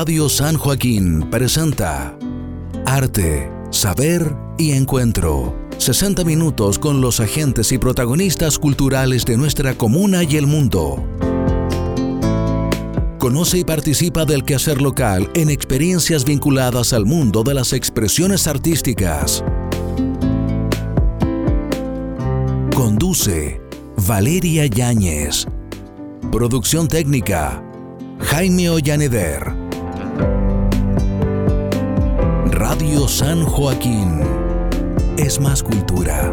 Radio San Joaquín presenta Arte, Saber y Encuentro. 60 minutos con los agentes y protagonistas culturales de nuestra comuna y el mundo. Conoce y participa del quehacer local en experiencias vinculadas al mundo de las expresiones artísticas. Conduce Valeria Yáñez. Producción técnica Jaime Ollaneder. Radio San Joaquín. Es más cultura.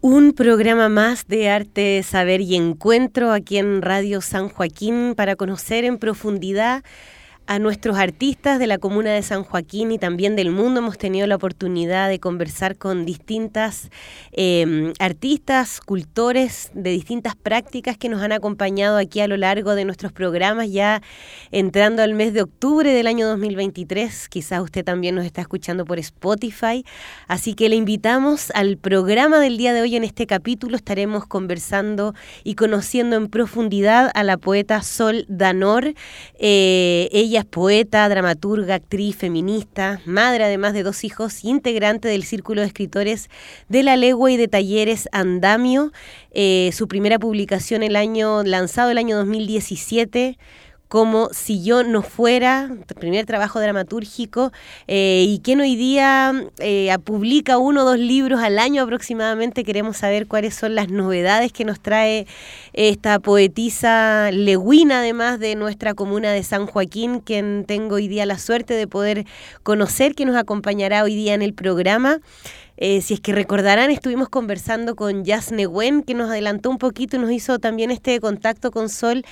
Un programa más de arte, saber y encuentro aquí en Radio San Joaquín para conocer en profundidad a nuestros artistas de la comuna de San Joaquín y también del mundo. Hemos tenido la oportunidad de conversar con distintas em, artistas, cultores de distintas prácticas que nos han acompañado aquí a lo largo de nuestros programas, ya entrando al mes de octubre del año 2023. Quizás usted también nos está escuchando por Spotify. Así que le invitamos al programa del día de hoy. En este capítulo estaremos conversando y conociendo en profundidad a la poeta Sol Danor. Eh, ella es poeta, dramaturga, actriz, feminista, madre además de dos hijos, integrante del Círculo de Escritores de la Legua y de Talleres Andamio. Eh, su primera publicación el año lanzado el año 2017 como si yo no fuera, primer trabajo dramatúrgico, eh, y quien hoy día eh, publica uno o dos libros al año aproximadamente. Queremos saber cuáles son las novedades que nos trae esta poetisa leguina, además de nuestra comuna de San Joaquín, quien tengo hoy día la suerte de poder conocer, que nos acompañará hoy día en el programa. Eh, si es que recordarán, estuvimos conversando con Jazz Neguen, que nos adelantó un poquito y nos hizo también este contacto con Sol,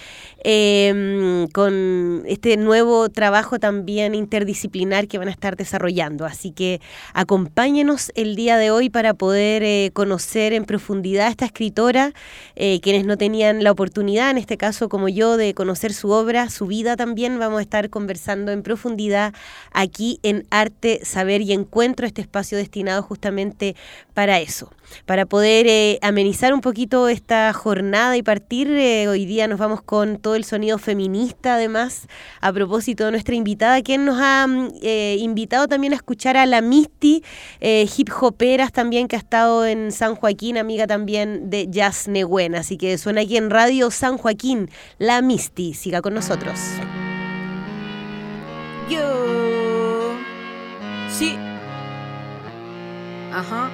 em, con este nuevo trabajo también interdisciplinar que van a estar desarrollando. Así que acompáñenos el día de hoy para poder eh, conocer en profundidad a esta escritora, eh, quienes no tenían la oportunidad, en este caso como yo, de conocer su obra, su vida también. Vamos a estar conversando en profundidad aquí en Arte, Saber y Encuentro, este espacio destinado justamente para eso, para poder eh, amenizar un poquito esta jornada y partir. Eh, hoy día nos vamos con todo el sonido feminista, además, a propósito de nuestra invitada, quien nos ha mm, eh, invitado también a escuchar a la Misty, hip hoperas también, que ha estado en San Joaquín, amiga también de Jazz Neguen. Así que suena aquí en Radio San Joaquín, la Misty. Siga con nosotros. Yo. Sí. Uh huh.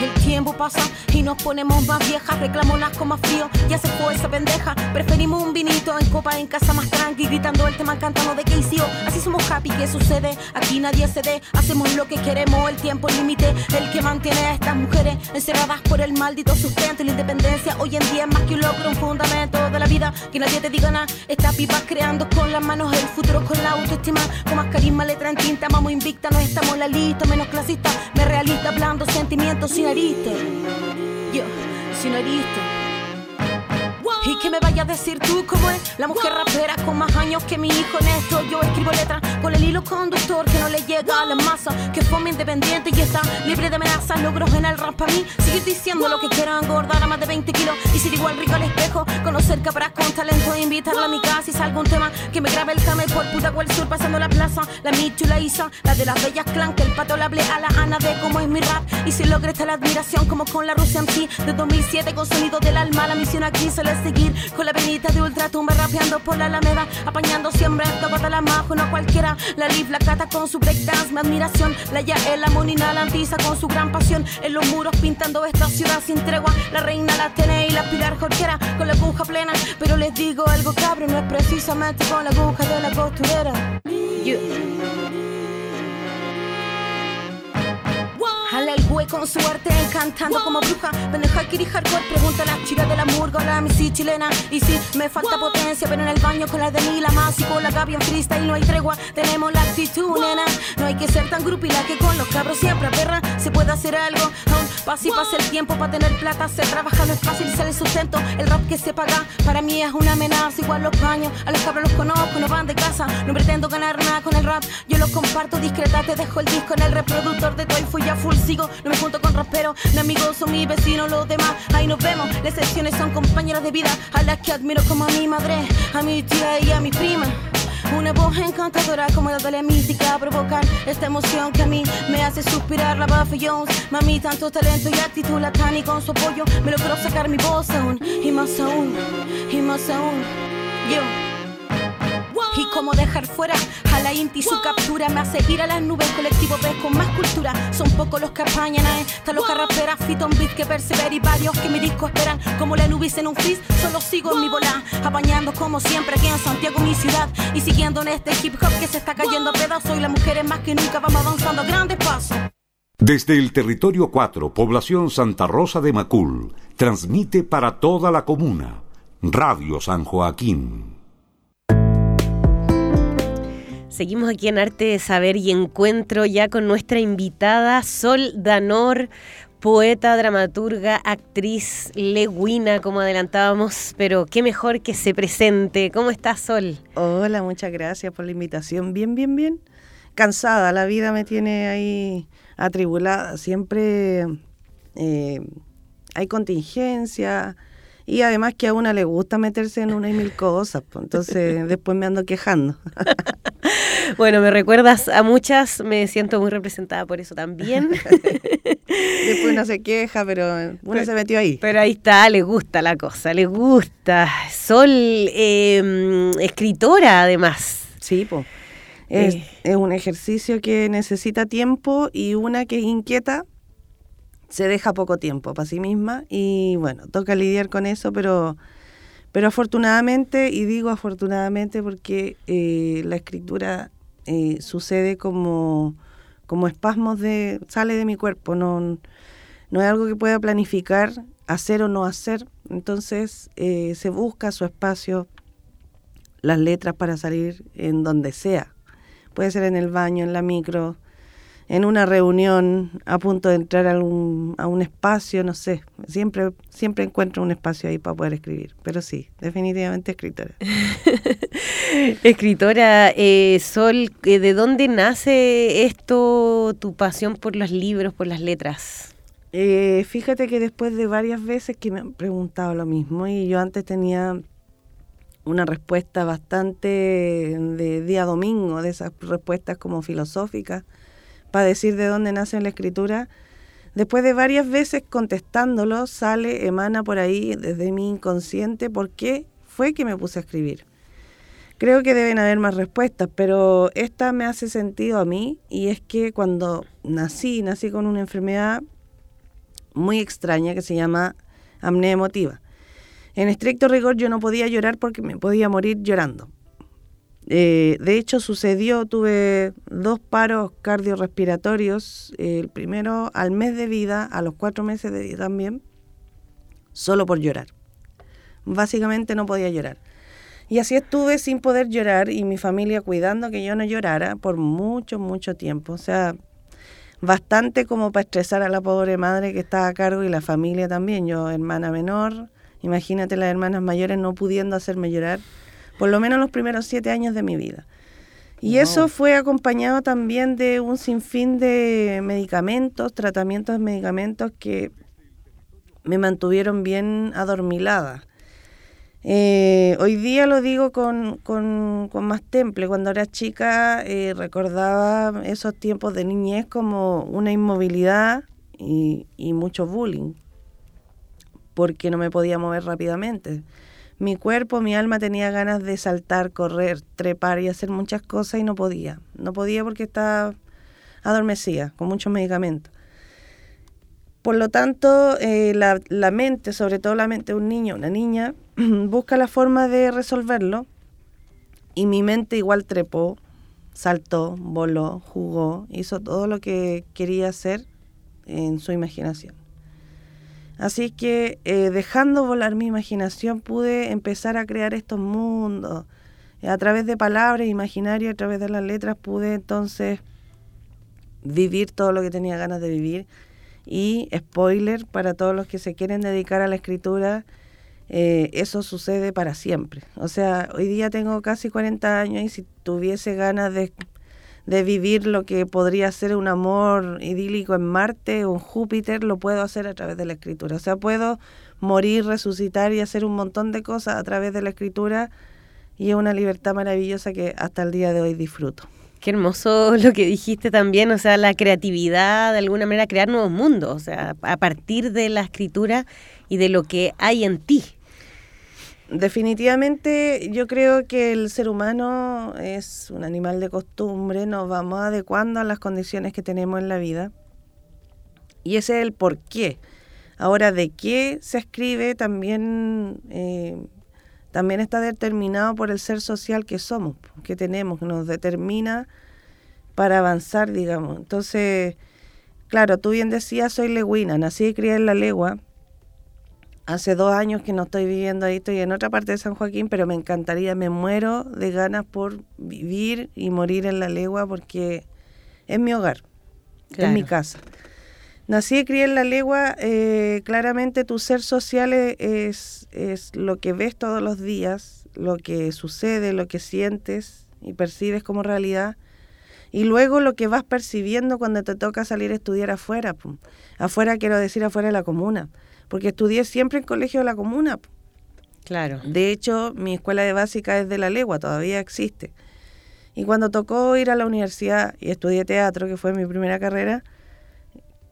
El tiempo pasa y nos ponemos más viejas, reclamonas con más frío, ya se fue esa pendeja. Preferimos un vinito en copa en casa más tranqui, gritando el tema cantando de KCO. Así somos happy, ¿qué sucede? Aquí nadie cede, hacemos lo que queremos, el tiempo límite, el que mantiene a estas mujeres encerradas por el maldito sustento la independencia. Hoy en día es más que un logro, un fundamento de la vida, que nadie te diga nada. Estas pipas creando con las manos el futuro con la autoestima, con más carisma, letra en tinta, vamos invicta, no estamos la lista, menos clasista, me realista, hablando sentimientos sin heriste. Yo, sin heriste. ¿Y qué me vaya a decir tú cómo es la mujer rapera con más años que mi hijo en esto? Yo escribo letras con el hilo conductor que no le llega a la masa, que fue independiente y está libre de amenazas, logros en el rap para mí. Seguir diciendo lo que quiera, engordar a más de 20 kilos y ser igual rico al espejo, conocer para con talento e invitarla a mi casa y salga un tema que me grabe el camel por puta cual sur pasando la plaza. La Michu la Isa, la de las bellas clan, que el pato le hable a la Ana de cómo es mi rap. Y si logre esta la admiración como con la Rusia en sí, de 2007 con sonido del alma, la misión aquí se con la penita de ultratumba rapeando por la alameda, apañando siempre toca la majo, no cualquiera. La Liv, la cata con su breakdance, mi admiración. La Yael, la Monina, la Antisa con su gran pasión. En los muros pintando esta ciudad sin tregua. La reina, la Tene y la Pilar Jorquera con la aguja plena. Pero les digo algo cabrón, no es precisamente con la aguja de la costurera. Voy con suerte encantando como bruja. Pendeja Kiri Hardcore, pregunta a la chira de la murga, la misi chilena. Y si me falta potencia, pero en el baño con la de la más y con la Gaby en freestyle no hay tregua. Tenemos la actitud, nena. No hay que ser tan grupila que con los cabros siempre perra se puede hacer algo. Aún pasa y pasa el tiempo para tener plata. Se trabaja no es fácil, sale el sustento. El rap que se paga para mí es una amenaza. Igual los baños, a los cabros los conozco, no van de casa. No pretendo ganar nada con el rap. Yo lo comparto discreta, te dejo el disco en el reproductor de Toy. Fui ya full, No me junto con raperos, mi amigos son mis vecinos, los demás. Ahí nos vemos. Las excepciones son compañeras de vida a las que admiro como a mi madre, a mi tía y a mi prima. Una voz encantadora como la de la mística provocar esta emoción que a mí me hace suspirar la Buffy Jones. Mami, tanto talento y actitud latán y con su apoyo me logró sacar mi voz aún y más aún y más aún. Yo. Y como dejar fuera a la Inti su captura me hace ir a las nubes colectivo ves con más cultura. Son pocos los que apañan a esta loca rapera, Fiton Beat que persevera y varios que mi disco esperan. Como la nubis en un frizz, solo sigo en mi bola, apañando como siempre aquí en Santiago, mi ciudad. Y siguiendo en este hip hop que se está cayendo a pedazos y las mujeres más que nunca vamos avanzando a grandes pasos. Desde el territorio 4, población Santa Rosa de Macul, transmite para toda la comuna. Radio San Joaquín. Seguimos aquí en Arte, Saber y Encuentro ya con nuestra invitada Sol Danor, poeta, dramaturga, actriz, leguina, como adelantábamos, pero qué mejor que se presente. ¿Cómo estás, Sol? Hola, muchas gracias por la invitación. Bien, bien, bien. Cansada, la vida me tiene ahí atribulada. Siempre eh, hay contingencia y además que a una le gusta meterse en una y mil cosas, pues, entonces después me ando quejando. bueno, me recuerdas a muchas, me siento muy representada por eso también. después uno se queja, pero uno se metió ahí. Pero ahí está, le gusta la cosa, le gusta. Sol, em, escritora además. Sí, pues. Es, es un ejercicio que necesita tiempo y una que inquieta se deja poco tiempo para sí misma y bueno, toca lidiar con eso, pero, pero afortunadamente, y digo afortunadamente porque eh, la escritura eh, sucede como, como espasmos de, sale de mi cuerpo, no, no es algo que pueda planificar, hacer o no hacer, entonces eh, se busca su espacio, las letras para salir en donde sea, puede ser en el baño, en la micro, en una reunión a punto de entrar a un, a un espacio, no sé, siempre, siempre encuentro un espacio ahí para poder escribir, pero sí, definitivamente escritora. escritora, eh, Sol, eh, ¿de dónde nace esto, tu pasión por los libros, por las letras? Eh, fíjate que después de varias veces que me han preguntado lo mismo y yo antes tenía una respuesta bastante de día domingo, de esas respuestas como filosóficas, para decir de dónde nace la escritura, después de varias veces contestándolo, sale, emana por ahí desde mi inconsciente por qué fue que me puse a escribir. Creo que deben haber más respuestas, pero esta me hace sentido a mí y es que cuando nací, nací con una enfermedad muy extraña que se llama apnea emotiva. En estricto rigor yo no podía llorar porque me podía morir llorando. Eh, de hecho, sucedió, tuve dos paros cardiorrespiratorios, el primero al mes de vida, a los cuatro meses de vida también, solo por llorar. Básicamente no podía llorar. Y así estuve sin poder llorar y mi familia cuidando que yo no llorara por mucho, mucho tiempo. O sea, bastante como para estresar a la pobre madre que estaba a cargo y la familia también. Yo, hermana menor, imagínate las hermanas mayores no pudiendo hacerme llorar por lo menos los primeros siete años de mi vida. Y eso fue acompañado también de un sinfín de medicamentos, tratamientos de medicamentos que me mantuvieron bien adormilada. Eh, hoy día lo digo con, con, más temple. Cuando era chica eh, recordaba esos tiempos de niñez como una inmovilidad y, y mucho bullying, porque no me podía mover rápidamente mi cuerpo, mi alma tenía ganas de saltar, correr, trepar y hacer muchas cosas y no podía. No podía porque estaba adormecida, con muchos medicamentos. Por lo tanto, eh, la, la, mente, sobre todo la mente de un niño, una niña, busca la forma de resolverlo y mi mente igual trepó, saltó, voló, jugó, hizo todo lo que quería hacer en su imaginación. Así que eh, dejando volar mi imaginación pude empezar a crear estos mundos. A través de palabras, imaginario, a través de las letras pude entonces vivir todo lo que tenía ganas de vivir. Y spoiler para todos los que se quieren dedicar a la escritura, eh, eso sucede para siempre. O sea, hoy día tengo casi 40 años y si tuviese ganas de, de vivir lo que podría ser un amor idílico en Marte o en Júpiter, lo puedo hacer a través de la escritura. O sea, puedo morir, resucitar y hacer un montón de cosas a través de la escritura y es una libertad maravillosa que hasta el día de hoy disfruto. Qué hermoso lo que dijiste también, o sea, la creatividad, de alguna manera crear nuevos mundos, o sea, a partir de la escritura y de lo que hay en ti. Definitivamente yo creo que el ser humano es un animal de costumbre, nos vamos adecuando a las condiciones que tenemos en la vida y ese es el por qué. Ahora, de qué se escribe también, eh, también está determinado por el ser social que somos, que tenemos, que nos determina para avanzar, digamos. Entonces, claro, tú bien decías, soy legüina, nací y crié en la legua, Hace dos años que no estoy viviendo ahí, estoy en otra parte de San Joaquín, pero me encantaría, me muero de ganas por vivir y morir en la legua porque es mi hogar, es mi casa. Nací y crié en la legua, eh, claramente tu ser social es, es lo que ves todos los días, lo que sucede, lo que sientes y percibes como realidad. Y luego lo que vas percibiendo cuando te toca salir a estudiar afuera. Afuera quiero decir afuera de la comuna porque estudié siempre en colegio de la comuna. Claro. De hecho, mi escuela de básica es de la legua, todavía existe. Y cuando tocó ir a la universidad y estudié teatro, que fue mi primera carrera,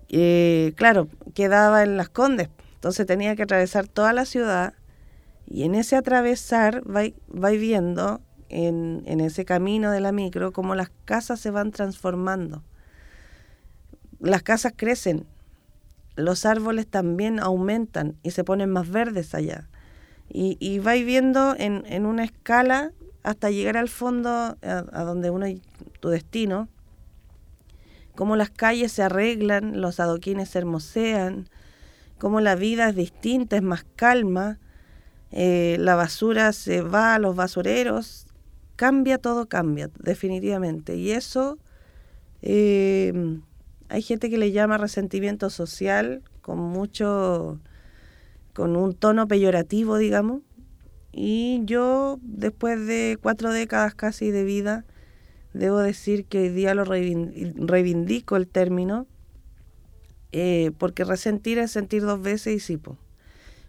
eh, claro, quedaba en Las Condes. Entonces tenía que atravesar toda la ciudad y en ese atravesar vais viendo en, ese camino de la micro cómo las casas se van transformando. Las casas crecen los árboles también aumentan y se ponen más verdes allá. Y, y vais viendo en, en, una escala hasta llegar al fondo, a, donde uno tu destino, cómo las calles se arreglan, los adoquines se hermosean, cómo la vida es distinta, es más calma, eh, la basura se va a los basureros, cambia, todo cambia, definitivamente. Y eso eh, hay gente que le llama resentimiento social con mucho, con un tono peyorativo, digamos. Y yo, después de cuatro décadas casi de vida, debo decir que hoy día lo reivindico el término, eh, porque resentir es sentir dos veces y sí,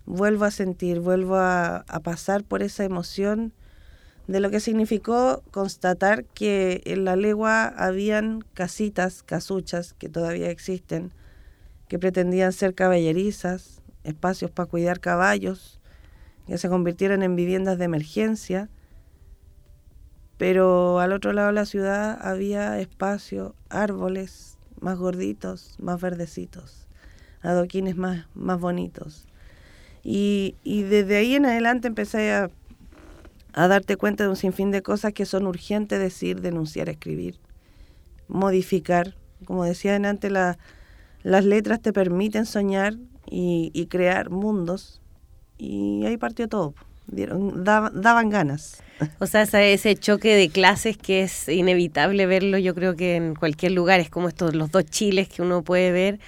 vuelvo a sentir, vuelvo a, a pasar por esa emoción de lo que significó constatar que en la legua habían casitas, casuchas, que todavía existen, que pretendían ser caballerizas, espacios para cuidar caballos, que se convirtieron en viviendas de emergencia, pero al otro lado de la ciudad había espacio, árboles más gorditos, más verdecitos, adoquines más, más bonitos. Y, y desde ahí en adelante empecé a a darte cuenta de un sinfín de cosas que son urgentes decir, denunciar, escribir, modificar. Como decía antes, la, las letras te permiten soñar y, crear mundos. Y ahí partió todo. Dieron, daban ganas. O sea, ese choque de clases que es inevitable verlo, yo creo que en cualquier lugar, es como estos los dos chiles que uno puede ver.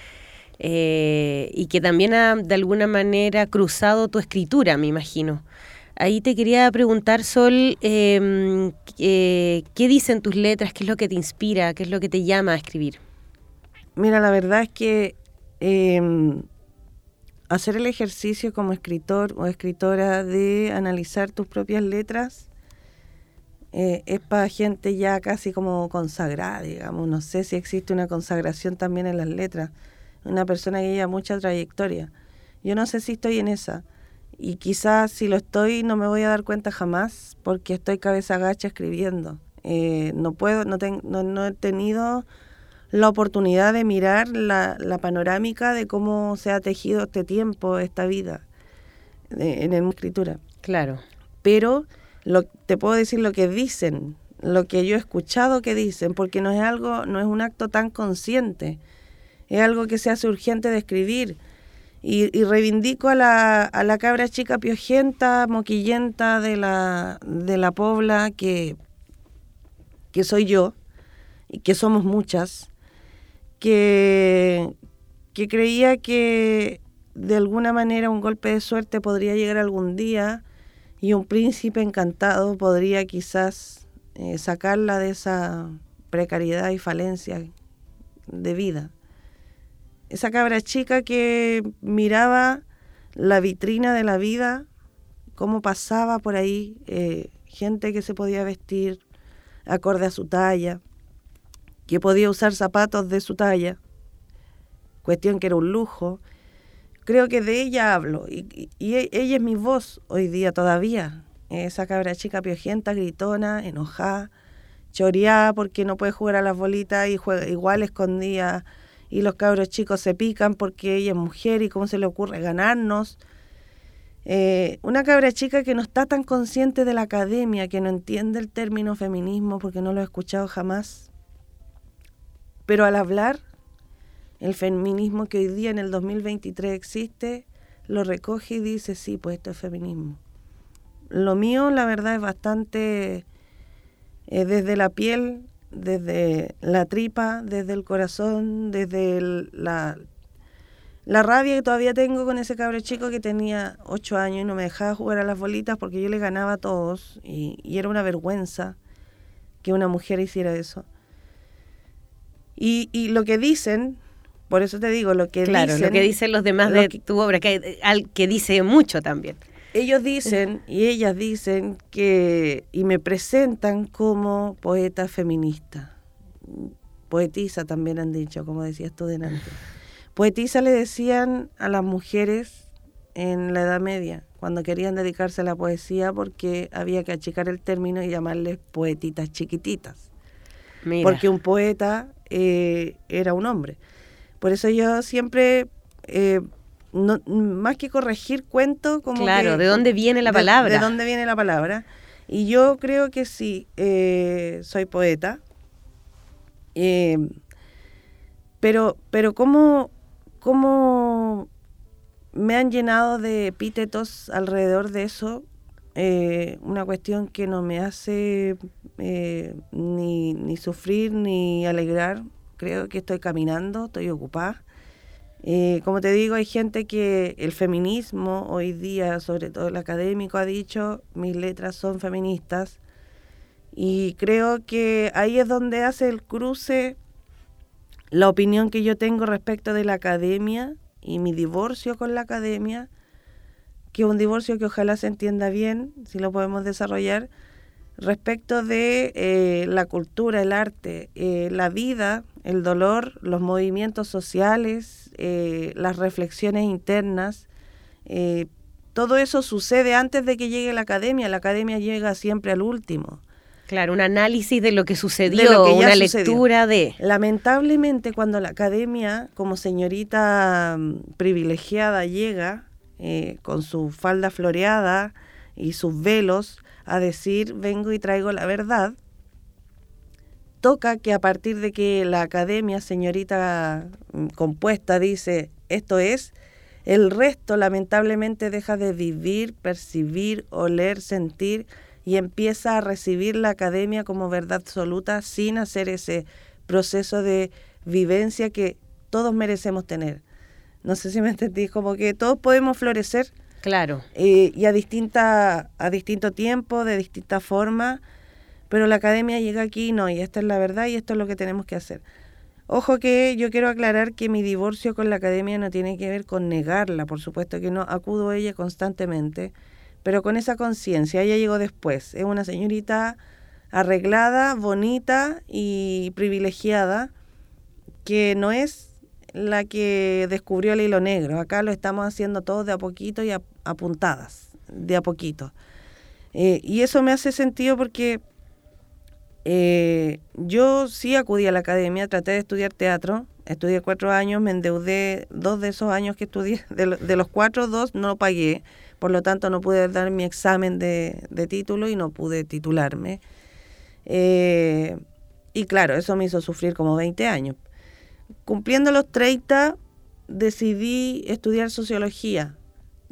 Eh, y que también ha de alguna manera cruzado tu escritura, me imagino. Ahí te quería preguntar, Sol, em, ¿qué dicen tus letras? ¿Qué es lo que te inspira? ¿Qué es lo que te llama a escribir? Mira, la verdad es que em, hacer el ejercicio como escritor o escritora de analizar tus propias letras eh, es para gente ya casi como consagrada, digamos. No sé si existe una consagración también en las letras. Una persona que lleva mucha trayectoria. Yo no sé si estoy en esa y quizás si lo estoy no me voy a dar cuenta jamás porque estoy cabeza gacha escribiendo. Eh, no puedo, no, no, he tenido la oportunidad de mirar la, la, panorámica de cómo se ha tejido este tiempo, esta vida en la escritura. Claro. Pero lo, te puedo decir lo que dicen, lo que yo he escuchado que dicen, porque no es algo, no es un acto tan consciente. es algo que se hace urgente de escribir. Y, reivindico a la, a la cabra chica piojenta, moquillenta de la, de la pobla que, que soy yo y que somos muchas, que, que creía que de alguna manera un golpe de suerte podría llegar algún día y un príncipe encantado podría quizás eh, sacarla de esa precariedad y falencia de vida esa cabra chica que miraba la vitrina de la vida, cómo pasaba por ahí eh, gente que se podía vestir acorde a su talla, que podía usar zapatos de su talla, cuestión que era un lujo. Creo que de ella hablo y, e, ella es mi voz hoy día todavía. Esa cabra chica piojenta, gritona, enojada, choreada porque no puede jugar a las bolitas y juega igual escondía y los cabros chicos se pican porque ella es mujer y cómo se le ocurre ganarnos. Eh, una cabra chica que no está tan consciente de la academia, que no entiende el término feminismo porque no lo he escuchado jamás. Pero al hablar, el feminismo que hoy día en el 2023 existe, lo recoge y dice, sí, pues esto es feminismo. Lo mío, la verdad, es bastante eh, desde la piel desde la tripa, desde el corazón, desde la, la rabia que todavía tengo con ese cabro chico que tenía ocho años y no me dejaba jugar a las bolitas porque yo le ganaba a todos y, era una vergüenza que una mujer hiciera eso. Y, y, lo que dicen, por eso te digo, lo que claro, lo que dicen los demás de tu obra, que, al, que dice mucho también ellos dicen y ellas dicen que y me presentan como poeta feminista. Poetisa también han dicho, como decías tú delante. Poetisa le decían a las mujeres en la Edad Media, cuando querían dedicarse a la poesía, porque había que achicar el término y llamarles poetitas chiquititas. Porque un poeta eh, era un hombre. Por eso yo siempre eh, no, más que corregir cuento, como claro, ¿de dónde viene la palabra? De, dónde viene la palabra. Y yo creo que sí, eh, soy poeta, eh, pero, pero ¿cómo, ¿cómo me han llenado de epítetos alrededor de eso? Eh, una cuestión que no me hace ni, ni sufrir ni alegrar. Creo que estoy caminando, estoy ocupada. Eh, como te digo, hay gente que el feminismo hoy día, sobre todo el académico, ha dicho, mis letras son feministas. Y creo que ahí es donde hace el cruce la opinión que yo tengo respecto de la academia y mi divorcio con la academia, que es un divorcio que ojalá se entienda bien, si lo podemos desarrollar, respecto de eh, la cultura, el arte, eh, la vida, el dolor, los movimientos sociales, eh, las reflexiones internas. todo eso sucede antes de que llegue la academia. La academia llega siempre al último. Claro, un análisis de lo que sucedió, una lectura de... Lamentablemente cuando la academia, como señorita mm, privilegiada, llega con su falda floreada y sus velos, a decir vengo y traigo la verdad, toca que a partir de que la academia, señorita mm, compuesta, dice esto es, el resto lamentablemente deja de vivir, percibir, oler, sentir y empieza a recibir la academia como verdad absoluta sin hacer ese proceso de vivencia que todos merecemos tener. No sé si me entendí, como que todos podemos florecer Claro. Eh, y a, distinta, a distinto tiempo, de distinta forma, pero la academia llega aquí no, y esta es la verdad y esto es lo que tenemos que hacer. Ojo que yo quiero aclarar que mi divorcio con la academia no tiene que ver con negarla, por supuesto que no, acudo a ella constantemente, pero con esa conciencia, ella llegó después, es una señorita arreglada, bonita y privilegiada, que no es la que descubrió el hilo negro. Acá lo estamos haciendo todos de a poquito y apuntadas, de a poquito. Eh, y eso me hace sentido porque eh, yo sí acudí a la academia, traté de estudiar teatro, estudié cuatro años, me endeudé dos de esos años que estudié, de, los cuatro, dos no pagué, por lo tanto no pude dar mi examen de, título y no pude titularme. Eh, y claro, eso me hizo sufrir como 20 años Cumpliendo los 30, decidí estudiar sociología.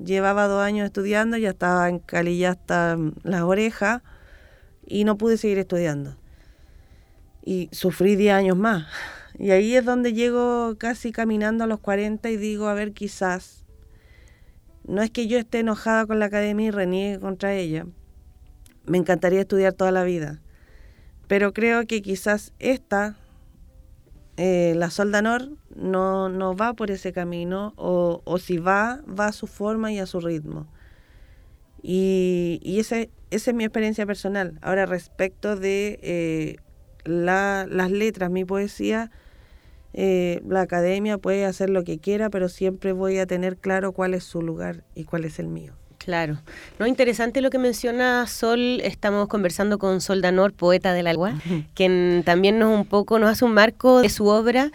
Llevaba dos años estudiando, ya estaba en Cali, hasta las orejas, y no pude seguir estudiando. Y sufrí 10 años más. Y ahí es donde llego casi caminando a los 40 y digo, a ver, quizás, no es que yo esté enojada con la academia y reniegue contra ella. Me encantaría estudiar toda la vida. Pero creo que quizás esta, eh, la Soldanor, no, no va por ese camino, o, o, si va, va a su forma y a su ritmo. Y, y ese, es mi experiencia personal. Ahora, respecto de eh, la, las letras, mi poesía, eh, la academia puede hacer lo que quiera, pero siempre voy a tener claro cuál es su lugar y cuál es el mío. Claro. No, interesante lo que menciona Sol. Estamos conversando con Sol Danor, poeta del agua, quien también nos un poco nos hace un marco de su obra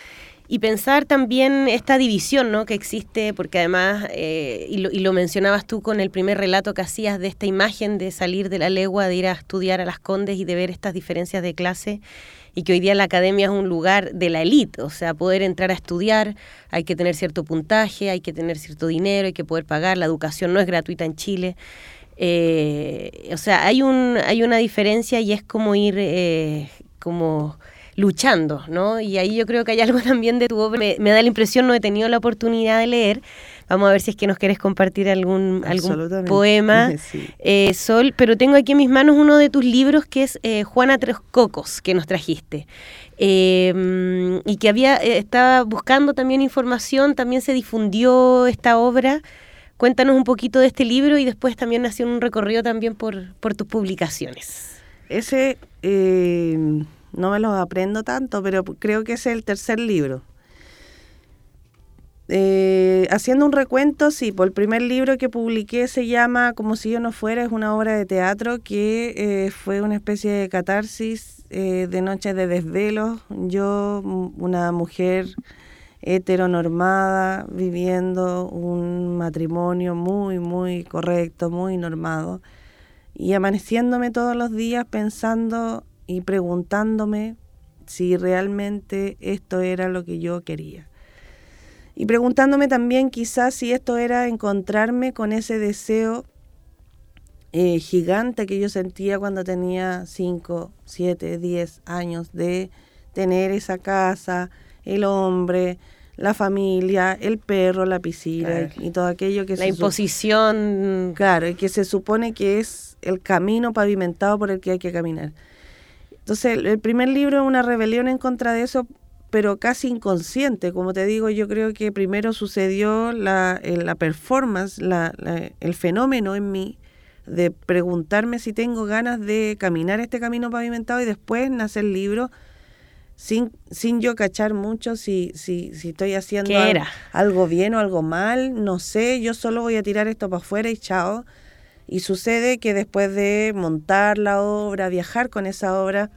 y pensar también esta división ¿no? que existe, porque además, eh, y, lo, y, lo, mencionabas tú con el primer relato que hacías de esta imagen de salir de la legua, de ir a estudiar a las condes y de ver estas diferencias de clase, y que hoy día la academia es un lugar de la élite, o sea, poder entrar a estudiar, hay que tener cierto puntaje, hay que tener cierto dinero, hay que poder pagar, la educación no es gratuita en Chile. Eh, o sea, hay, un, hay una diferencia y es como ir eh, como luchando, ¿no? Y ahí yo creo que hay algo también de tu obra. Me, me, da la impresión, no he tenido la oportunidad de leer. Vamos a ver si es que nos quieres compartir algún, algún poema, sí. eh, Sol. Pero tengo aquí en mis manos uno de tus libros que es eh, Juana Tres Cocos, que nos trajiste. Eh, y que había, eh, estaba buscando también información, también se difundió esta obra. Cuéntanos un poquito de este libro y después también nació un recorrido también por, por tus publicaciones. Ese eh, no me los aprendo tanto, pero creo que es el tercer libro. Eh, haciendo un recuento, sí, por el primer libro que publiqué se llama Como si yo no fuera, es una obra de teatro que eh, fue una especie de catarsis eh, de noches de desvelos. Yo, una mujer heteronormada, viviendo un matrimonio muy, muy correcto, muy normado, y amaneciéndome todos los días pensando y preguntándome si realmente esto era lo que yo quería. Y preguntándome también quizás si esto era encontrarme con ese deseo eh, gigante que yo sentía cuando tenía 5, 7, 10 años de tener esa casa, el hombre, la familia, el perro, la piscina claro. y, y, todo aquello que la se imposición. Claro, y que se supone que es el camino pavimentado por el que hay que caminar. Entonces, el primer libro es una rebelión en contra de eso, pero casi inconsciente. Como te digo, yo creo que primero sucedió la, la performance, la, la, el fenómeno en mí de preguntarme si tengo ganas de caminar este camino pavimentado y después nace el libro sin, sin yo cachar mucho si, si, si estoy haciendo algo, algo bien o algo mal, no sé, yo solo voy a tirar esto para afuera y chao. Y sucede que después de montar la obra, viajar con esa obra...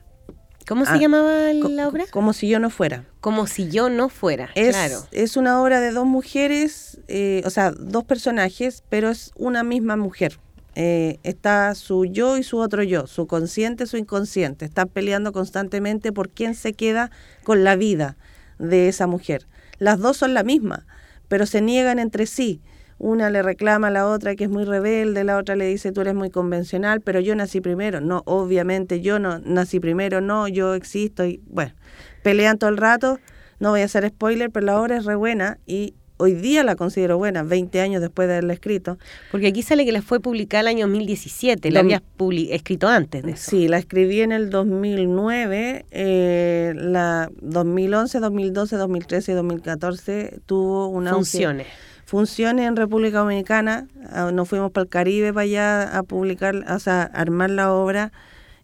¿Cómo se ah, llamaba la obra? Como si yo no fuera. Como si yo no fuera, es, claro. Es una obra de dos mujeres, eh, o sea, dos personajes, pero es una misma mujer. Eh, está su yo y su otro yo, su consciente, su inconsciente. Están peleando constantemente por quién se queda con la vida de esa mujer. Las dos son la misma, pero se niegan entre sí una le reclama a la otra que es muy rebelde, la otra le dice tú eres muy convencional, pero yo nací primero. No, obviamente yo no nací primero, no, yo existo y bueno, pelean todo el rato. No voy a hacer spoiler, pero la obra es re buena y hoy día la considero buena, 20 años después de haberla escrito. Porque aquí sale que la fue publicada el año 2017, la habías escrito antes de eso. Sí, la escribí en el 2009, eh, la 2011, 2012, 2013 y 2014 tuvo una... Funciones. Funciones en República Dominicana, nos fuimos para el Caribe para allá a publicar, o sea, armar la obra,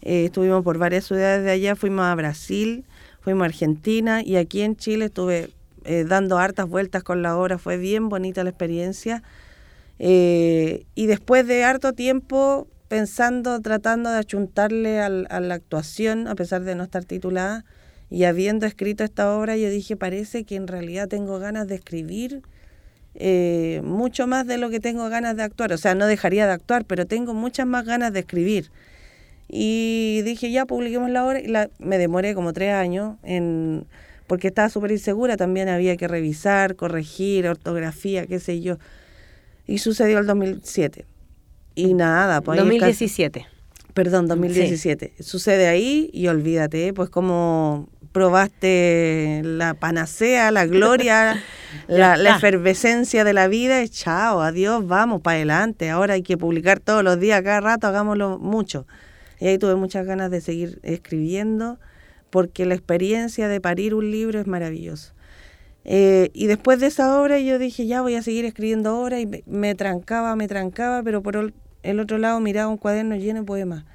eh, estuvimos por varias ciudades de allá, fuimos a Brasil, fuimos a Argentina y aquí en Chile estuve eh, dando hartas vueltas con la obra, fue bien bonita la experiencia. Eh, y después de harto tiempo pensando, tratando de achuntarle al, a la actuación, a pesar de no estar titulada, y habiendo escrito esta obra, yo dije, parece que en realidad tengo ganas de escribir eh, mucho más de lo que tengo ganas de actuar. O sea, no dejaría de actuar, pero tengo muchas más ganas de escribir. Y dije, ya publiquemos la obra, y la, me demoré como tres años en porque estaba súper insegura, también había que revisar, corregir, ortografía, qué sé yo. Y sucedió el 2007. Y nada, pues... 2017. perdón, 2017. Sucede ahí y olvídate, pues como probaste la panacea, la gloria, la, efervescencia de la vida, y chao, adiós, vamos para adelante. Ahora hay que publicar todos los días, cada rato, hagámoslo mucho. Y ahí tuve muchas ganas de seguir escribiendo, porque la experiencia de parir un libro es maravilloso. Eh, y después de esa obra yo dije, ya voy a seguir escribiendo obras y me, trancaba, me trancaba, pero por el otro lado miraba un cuaderno lleno de poemas.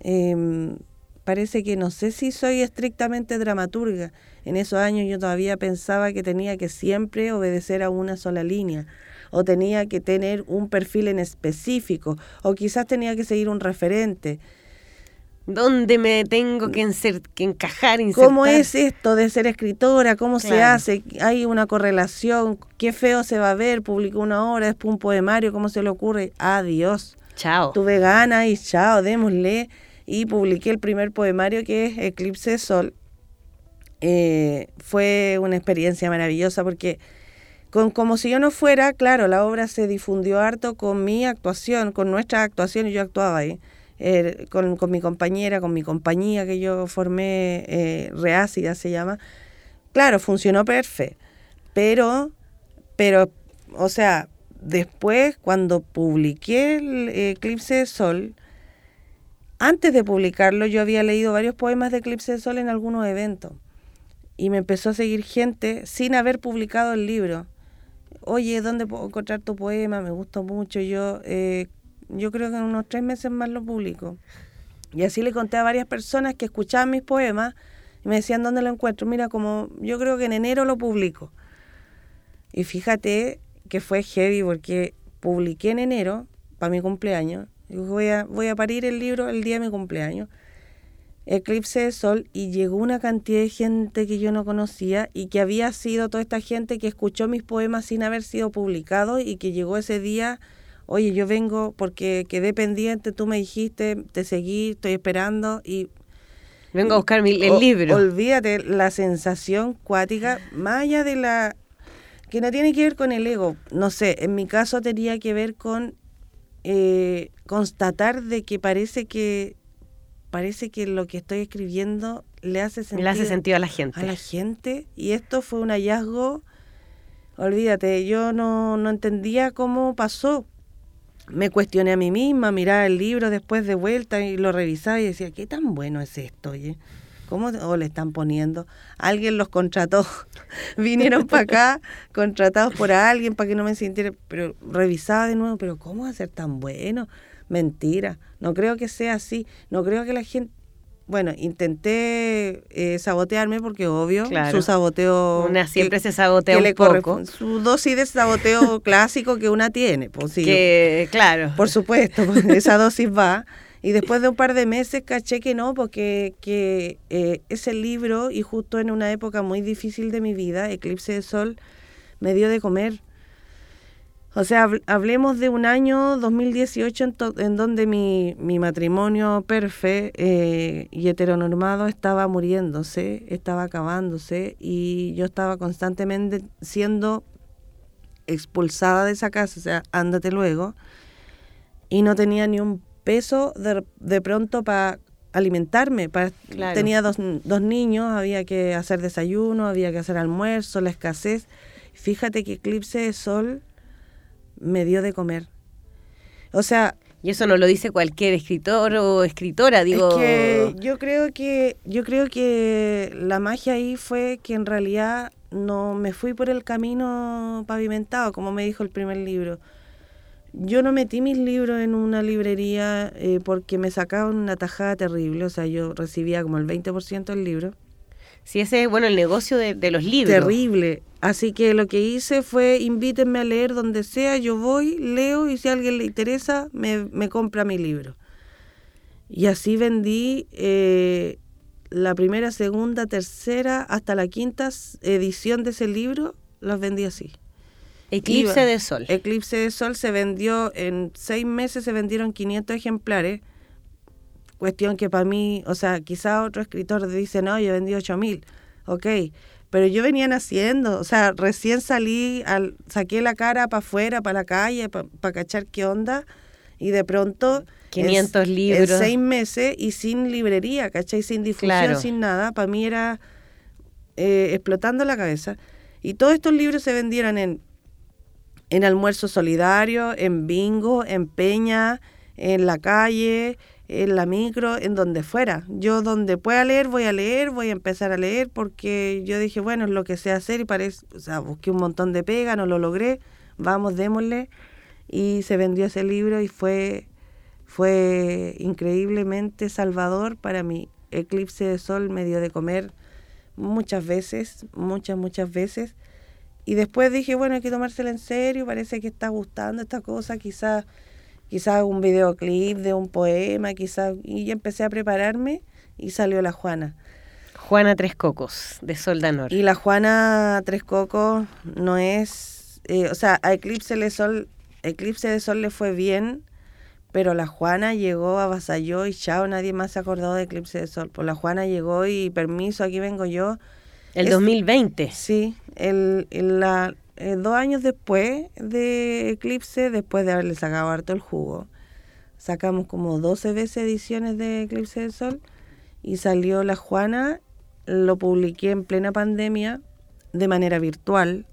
Em, parece que no sé si soy estrictamente dramaturga. En esos años yo todavía pensaba que tenía que siempre obedecer a una sola línea, o tenía que tener un perfil en específico, o quizás tenía que seguir un referente. ¿Dónde me tengo que, que encajar? ¿Cómo es esto de ser escritora? ¿Cómo se hace? ¿Hay una correlación? ¿Qué feo se va a ver? Publicó una obra, después un poemario, ¿cómo se le ocurre? Adiós. Chao. Tuve ganas y chao, démosle y publiqué el primer poemario que es Eclipse de Sol. Eh, fue una experiencia maravillosa porque con como si yo no fuera, claro, la obra se difundió harto con mi actuación, con nuestra actuación, y yo actuaba ahí, eh, con, mi compañera, con mi compañía que yo formé, eh, Reácida se llama. Claro, funcionó perfecto, pero, pero, o sea, después cuando publiqué el Eclipse de Sol, antes de publicarlo, yo había leído varios poemas de Eclipse de Sol en algunos eventos. Y me empezó a seguir gente sin haber publicado el libro. Oye, ¿dónde puedo encontrar tu poema? Me gustó mucho. Yo, eh, yo creo que en unos tres meses más lo publico. Y así le conté a varias personas que escuchaban mis poemas y me decían, ¿dónde lo encuentro? Mira, como yo creo que en enero lo publico. Y fíjate que fue heavy porque publiqué en enero, para mi cumpleaños, Voy a, voy a parir el libro el día de mi cumpleaños. Eclipse de Sol y llegó una cantidad de gente que yo no conocía y que había sido toda esta gente que escuchó mis poemas sin haber sido publicados y que llegó ese día, oye, yo vengo porque quedé pendiente, tú me dijiste, te seguí, estoy esperando y... Vengo a buscar el libro. Olvídate, la sensación cuática, más allá de la... que no tiene que ver con el ego, no sé, en mi caso tenía que ver con eh, constatar de que parece que parece que lo que estoy escribiendo le hace sentido, le hace sentido a la gente. A la gente. Y esto fue un hallazgo, olvídate, yo no, no entendía cómo pasó. Me cuestioné a mí misma, miraba el libro después de vuelta y lo revisaba y decía, ¿qué tan bueno es esto? Oye? ¿Cómo le están poniendo? Alguien los contrató. Vinieron para acá contratados por alguien para que no me sintiera. Pero revisaba de nuevo, pero ¿cómo va a ser tan bueno? Mentira. No creo que sea así. No creo que la gente. Bueno, intenté eh, sabotearme porque obvio, su saboteo... Una siempre se sabotea un poco. Su dosis de saboteo clásico que una tiene. Pues, que, claro. Por supuesto, pues, esa dosis va. Y después de un par de meses caché que no, porque que, eh, ese libro, y justo en una época muy difícil de mi vida, Eclipse de Sol, me dio de comer. O sea, hablemos de un año 2018 en, en donde mi, mi, matrimonio perfecto eh, y heteronormado estaba muriéndose, estaba acabándose y yo estaba constantemente siendo expulsada de esa casa, o sea, ándate luego, y no tenía ni un peso de, de pronto para alimentarme. Para, Tenía dos, dos niños, había que hacer desayuno, había que hacer almuerzo, la escasez. Fíjate que Eclipse de Sol me dio de comer. O sea... Y eso no lo dice cualquier escritor o escritora, digo... Es que yo creo que, yo creo que la magia ahí fue que en realidad no me fui por el camino pavimentado, como me dijo el primer libro yo no metí mis libros en una librería eh, porque me sacaban una tajada terrible, o sea, yo recibía como el 20% del libro. Sí, ese es, bueno, el negocio de, los libros. Terrible. Así que lo que hice fue invítenme a leer donde sea, yo voy, leo y si a alguien le interesa, me, me compra mi libro. Y así vendí eh, la primera, segunda, tercera, hasta la quinta edición de ese libro, los vendí así. Eclipse de Sol. Eclipse de Sol se vendió, en seis meses se vendieron 500 ejemplares. Cuestión que para mí, o sea, quizá otro escritor dice, no, yo vendí 8000. Ok, pero yo venía naciendo, o sea, recién salí, al, saqué la cara para afuera, para la calle, para cachar qué onda, y de pronto... 500 libros. En seis meses y sin librería, ¿cachai? Sin difusión, sin nada. Para mí era eh, explotando la cabeza. Y todos estos libros se vendieron en, en almuerzo solidario, en bingo, en peña, en la calle, en la micro, en donde fuera. Yo donde pueda leer, voy a leer, voy a empezar a leer porque yo dije, bueno, es lo que sé hacer y parece, o sea, busqué un montón de pega, no lo logré, vamos, démosle. Y se vendió ese libro y fue, fue increíblemente salvador para mí. Eclipse de Sol me dio de comer muchas veces, muchas, muchas veces. Y después dije, bueno, hay que tomársela en serio, parece que está gustando esta cosa, quizás quizás un videoclip de un poema, quizás, y empecé a prepararme y salió la Juana. Juana Tres Cocos, de Soldanor. Y la Juana Tres Cocos no es, eh, o sea, a Eclipse, de Sol, Eclipse de Sol le fue bien, pero la Juana llegó, avasalló y chao, nadie más se acordó de Eclipse de Sol. Pues la Juana llegó y permiso, aquí vengo yo. El 2020. Sí, el, la, eh, dos años después de Eclipse, después de haberle sacado harto el jugo, sacamos como 12 veces ediciones de Eclipse del Sol y salió La Juana, lo publiqué en plena pandemia de manera virtual.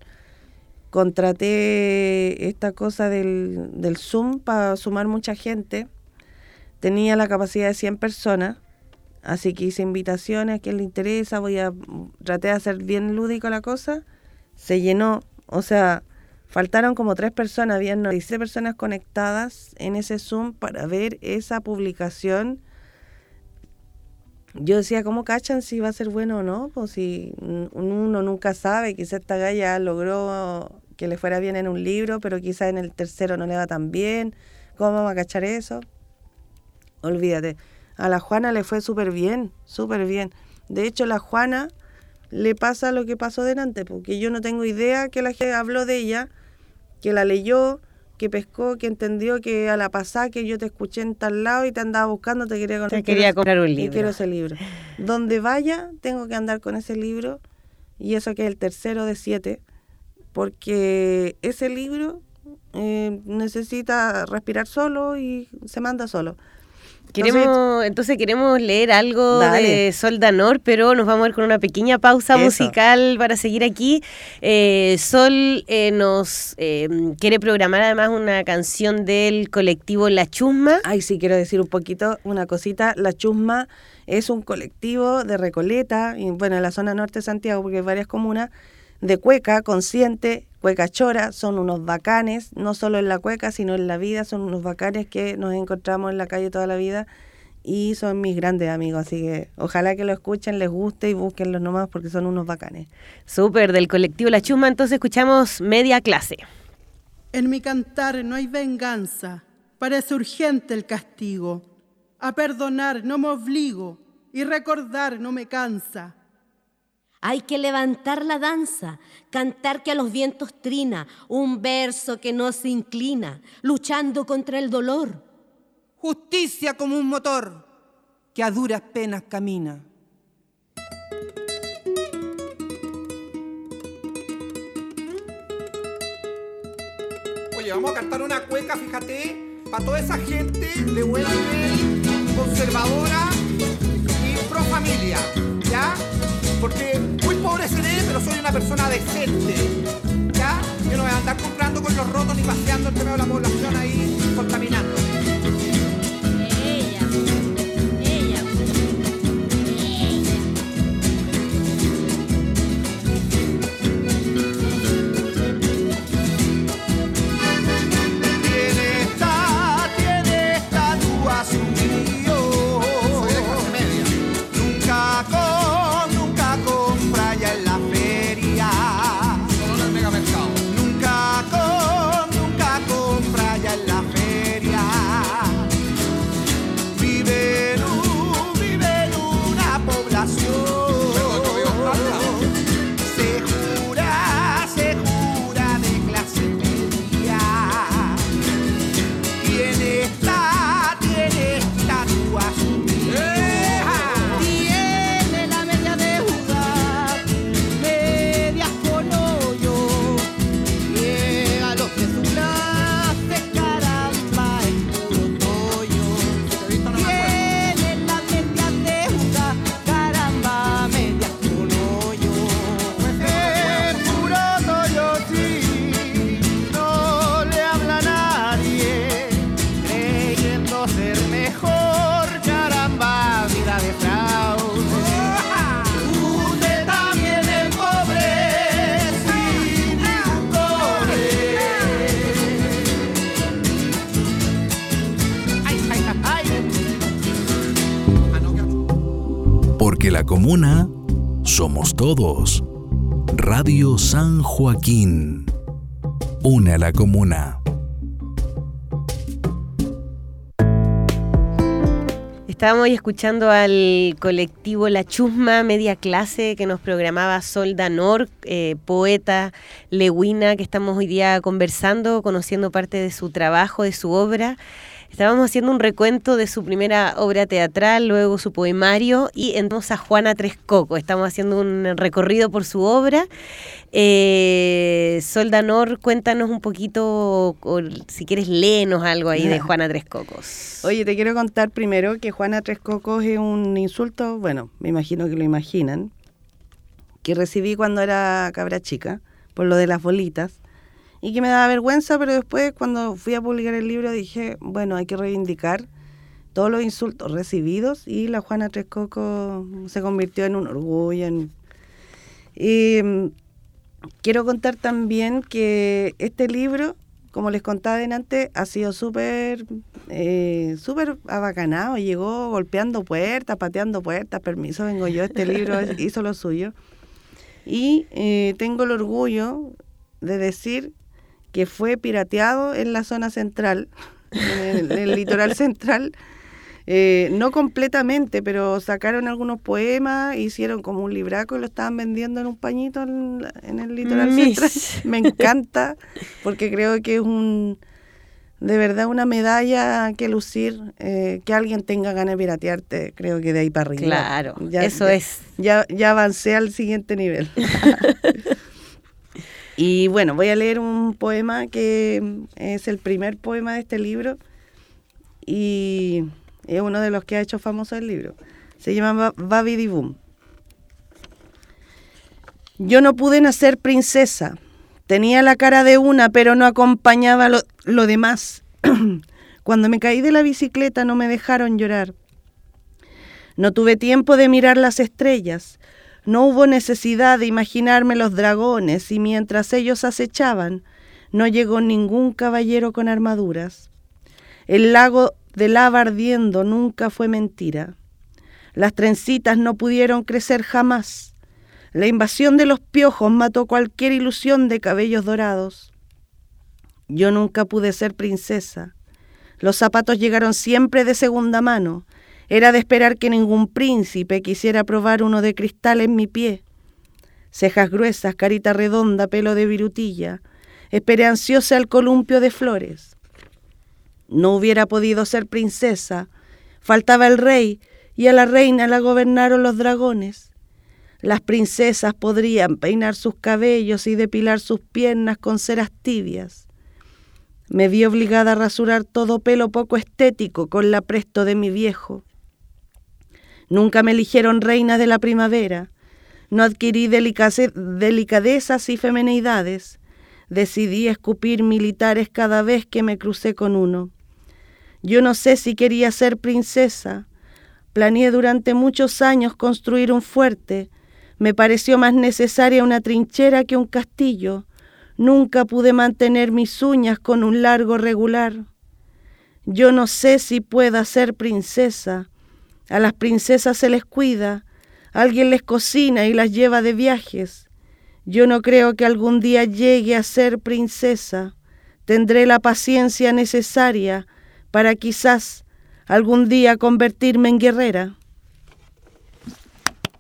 Contraté esta cosa del, del Zoom para sumar mucha gente. Tenía la capacidad de 100 personas, así que hice invitaciones a quien le interesa. Voy a traté de hacer bien lúdico la cosa. Se llenó o sea, faltaron como tres personas, habían 16 personas conectadas en ese Zoom para ver esa publicación. Yo decía, ¿cómo cachan si va a ser bueno o no? Pues si uno nunca sabe, quizá esta galla logró que le fuera bien en un libro, pero quizá en el tercero no le va tan bien. ¿Cómo vamos a cachar eso? Olvídate. A la Juana le fue súper bien, súper bien. De hecho, la Juana le pasa lo que pasó delante, porque yo no tengo idea que la gente habló de ella, que la leyó, que pescó, que entendió que a la pasada que yo te escuché en tal lado y te andaba buscando, te quería, te quería comprar un libro. Y quiero ese libro. Donde vaya, tengo que andar con ese libro, y eso que es el tercero de siete, porque ese libro eh, necesita respirar solo y se manda solo. Queremos, entonces queremos leer algo de Sol Danor, pero nos vamos a ir con una pequeña pausa musical para seguir aquí. Eh, Sol eh, nos eh, quiere programar además una canción del colectivo La Chusma. Ay, sí, quiero decir un poquito, una cosita. La Chusma es un colectivo de Recoleta, y bueno, en la zona norte de Santiago, porque hay varias comunas, de cueca, consciente, cueca chora, son unos bacanes, no solo en la cueca, sino en la vida, son unos bacanes que nos encontramos en la calle toda la vida y son mis grandes amigos, así que ojalá que lo escuchen, les guste y búsquenlos nomás porque son unos bacanes. Súper, del colectivo La Chuma, entonces escuchamos media clase. En mi cantar no hay venganza, parece urgente el castigo. A perdonar no me obligo y recordar no me cansa. Hay que levantar la danza, cantar que a los vientos trina, un verso que no se inclina, luchando contra el dolor. Justicia como un motor que a duras penas camina. Oye, vamos a cantar una cueca, fíjate, para toda esa gente de buena nivel, conservadora y pro familia. Porque muy pobre seré, pero soy una persona decente. ¿Ya? Yo no voy a andar comprando con los rotos ni paseando entre medio de la población ahí contaminando. Todos. Radio San Joaquín. Une a la comuna. Estábamos escuchando al colectivo La Chusma Media Clase que nos programaba Sol Danor, eh, poeta leguina, que estamos hoy día conversando, conociendo parte de su trabajo, de su obra. Estábamos haciendo un recuento de su primera obra teatral, luego su poemario y entonces a Juana Trescoco. Estamos haciendo un recorrido por su obra. Eh, Soldanor, cuéntanos un poquito, si quieres, léenos algo ahí de Juana Trescocos. Oye, te quiero contar primero que Juana Trescocos es un insulto, bueno, me imagino que lo imaginan, que recibí cuando era cabra chica, por lo de las bolitas y que me daba vergüenza, pero después cuando fui a publicar el libro dije, bueno, hay que reivindicar todos los insultos recibidos y la Juana Trescoco se convirtió en un orgullo. Y mm, quiero contar también que este libro, como les contaba antes, ha sido súper eh, súper abacanado, llegó golpeando puertas, pateando puertas, permiso, vengo yo, este libro hizo lo suyo. Y eh, tengo el orgullo de decir que fue pirateado en la zona central, en el, litoral central. Eh, no completamente, pero sacaron algunos poemas, hicieron como un libraco y lo estaban vendiendo en un pañito en, el litoral central. Me encanta porque creo que es un de verdad una medalla que lucir, eh, que alguien tenga ganas de piratearte, creo que de ahí para arriba. Claro, eso es. Ya, ya avancé al siguiente nivel. Y bueno, voy a leer un poema que es el primer poema de este libro y es uno de los que ha hecho famoso el libro. Se llama Babi Boom. Yo no pude nacer princesa. Tenía la cara de una, pero no acompañaba lo, lo demás. Cuando me caí de la bicicleta no me dejaron llorar. No tuve tiempo de mirar las estrellas. No hubo necesidad de imaginarme los dragones y mientras ellos acechaban, no llegó ningún caballero con armaduras. El lago de lava ardiendo nunca fue mentira. Las trencitas no pudieron crecer jamás. La invasión de los piojos mató cualquier ilusión de cabellos dorados. Yo nunca pude ser princesa. Los zapatos llegaron siempre de segunda mano era de esperar que ningún príncipe quisiera probar uno de cristal en mi pie. Cejas gruesas, carita redonda, pelo de virutilla. Esperé ansiosa el columpio de flores. No hubiera podido ser princesa. Faltaba el rey y a la reina la gobernaron los dragones. Las princesas podrían peinar sus cabellos y depilar sus piernas con ceras tibias. Me vi obligada a rasurar todo pelo poco estético con la presto de mi viejo. Nunca me eligieron reina de la primavera. No adquirí delicadezas y femenidades. Decidí escupir militares cada vez que me crucé con uno. Yo no sé si quería ser princesa. Planeé durante muchos años construir un fuerte. Me pareció más necesaria una trinchera que un castillo. Nunca pude mantener mis uñas con un largo regular. Yo no sé si pueda ser princesa. A las princesas se les cuida, alguien les cocina y las lleva de viajes. Yo no creo que algún día llegue a ser princesa. Tendré la paciencia necesaria para quizás algún día convertirme en guerrera.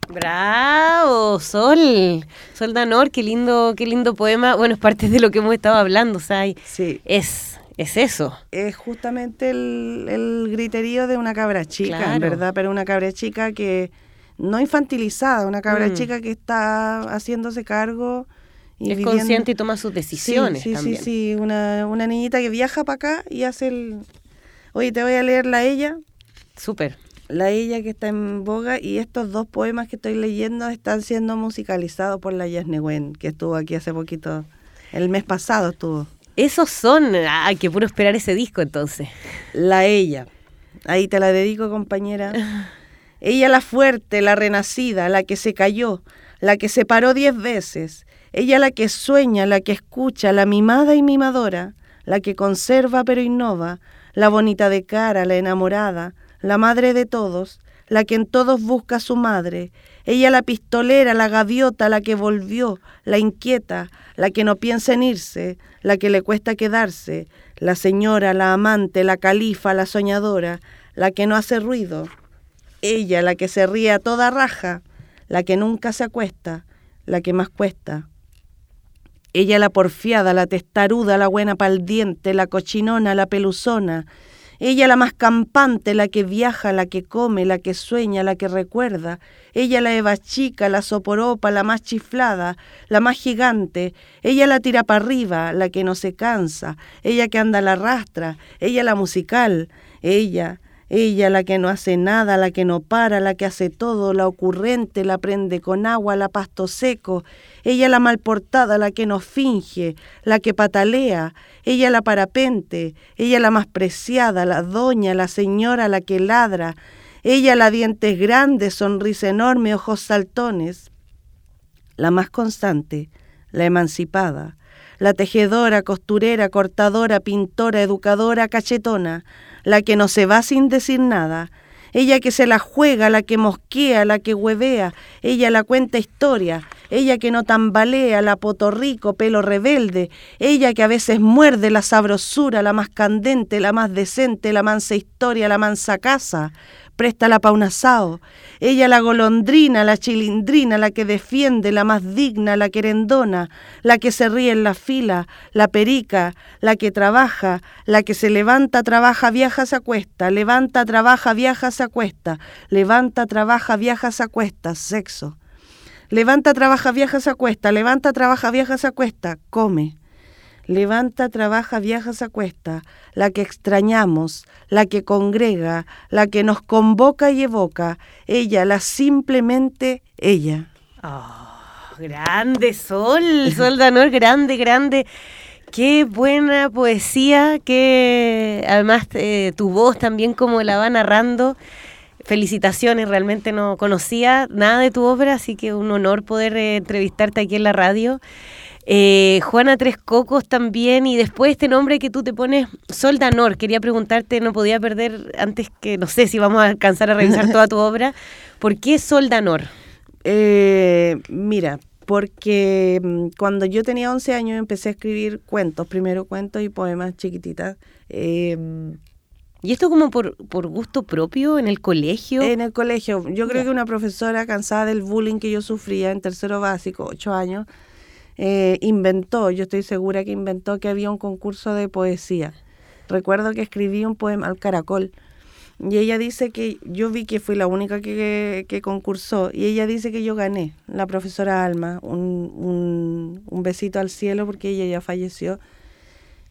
Bravo, Sol, Sol Danor, qué lindo, qué lindo poema. Bueno, es parte de lo que hemos estado hablando, o sea, sí. es es eso. Es justamente el, griterío de una cabra chica, en verdad, pero una cabra chica que no infantilizada, una cabra mm. chica que está haciéndose cargo. Y es consciente y toma sus decisiones. Sí, sí, sí, sí, una, una niñita que viaja para acá y hace el... Oye, te voy a leer la ella. Súper. La ella que está en boga y estos dos poemas que estoy leyendo están siendo musicalizados por la Yasnehuen, que estuvo aquí hace poquito, el mes pasado estuvo. Esos son, hay que puro esperar ese disco entonces. La ella. Ahí te la dedico, compañera. Ella la fuerte, la renacida, la que se cayó, la que se paró diez veces. Ella la que sueña, la que escucha, la mimada y mimadora, la que conserva pero innova, la bonita de cara, la enamorada, la madre de todos, la que en todos busca a su madre. Ella la pistolera, la gaviota, la que volvió, la inquieta, la que no piensa en irse, la que le cuesta quedarse, la señora, la amante, la califa, la soñadora, la que no hace ruido. Ella, la que se ríe a toda raja, la que nunca se acuesta, la que más cuesta. Ella la porfiada, la testaruda, la buena pa'l diente, la cochinona, la peluzona, ella la más campante, la que viaja, la que come, la que sueña, la que recuerda. Ella la eva chica, la soporopa, la más chiflada, la más gigante. Ella la tira para arriba, la que no se cansa. Ella que anda la rastra. Ella la musical. Ella, ella la que no hace nada, la que no para, la que hace todo, la ocurrente, la prende con agua, la pasto seco. Ella la malportada, la que no finge, la que patalea. Ella la parapente, ella la más preciada, la doña, la señora, la que ladra, ella la dientes grandes, sonrisa enorme, ojos saltones, la más constante, la emancipada, la tejedora, costurera, cortadora, pintora, educadora, cachetona, la que no se va sin decir nada, ella que se la juega, la que mosquea, la que huevea, ella la cuenta historia, ella que no tambalea, la potorrico, pelo rebelde, ella que a veces muerde la sabrosura, la más candente, la más decente, la mansa historia, la mansa casa, préstala pa' un. Ella la golondrina, la chilindrina, la que defiende, la más digna, la querendona, la que se ríe en la fila, la perica, la que trabaja, la que se levanta, trabaja, viaja, se acuesta, levanta, trabaja, viaja, se acuesta, levanta, trabaja, viaja, se acuesta, sexo. Levanta, trabaja, viaja, se acuesta, levanta, trabaja, viaja, se acuesta, come levanta, trabaja, viaja, se acuesta, la que extrañamos, la que congrega, la que nos convoca y evoca, ella, la simplemente ella. Oh, grande Sol, Sol Danor, grande, grande. Qué buena poesía, que además eh, tu voz también como la va narrando. Felicitaciones, realmente no conocía nada de tu obra, así que un honor poder eh, entrevistarte aquí en la radio. Eh, Juana Tres Cocos también, y después este nombre que tú te pones, Soldanor, quería preguntarte, no podía perder antes que, no sé si vamos a alcanzar a revisar toda tu obra, ¿por qué Soldanor? Eh, mira, porque mm, cuando yo tenía 11 años empecé a escribir cuentos, primero cuentos y poemas chiquititas. Em, ¿Y esto como por, por gusto propio en el colegio? En el colegio. Yo creo que una profesora cansada del bullying que yo sufría en tercero básico, ocho años, eh, inventó, yo estoy segura que inventó que había un concurso de poesía. Recuerdo que escribí un poema al caracol y ella dice que yo vi que fui la única que, que concursó y ella dice que yo gané, la profesora Alma, un, un, besito al cielo porque ella ya falleció.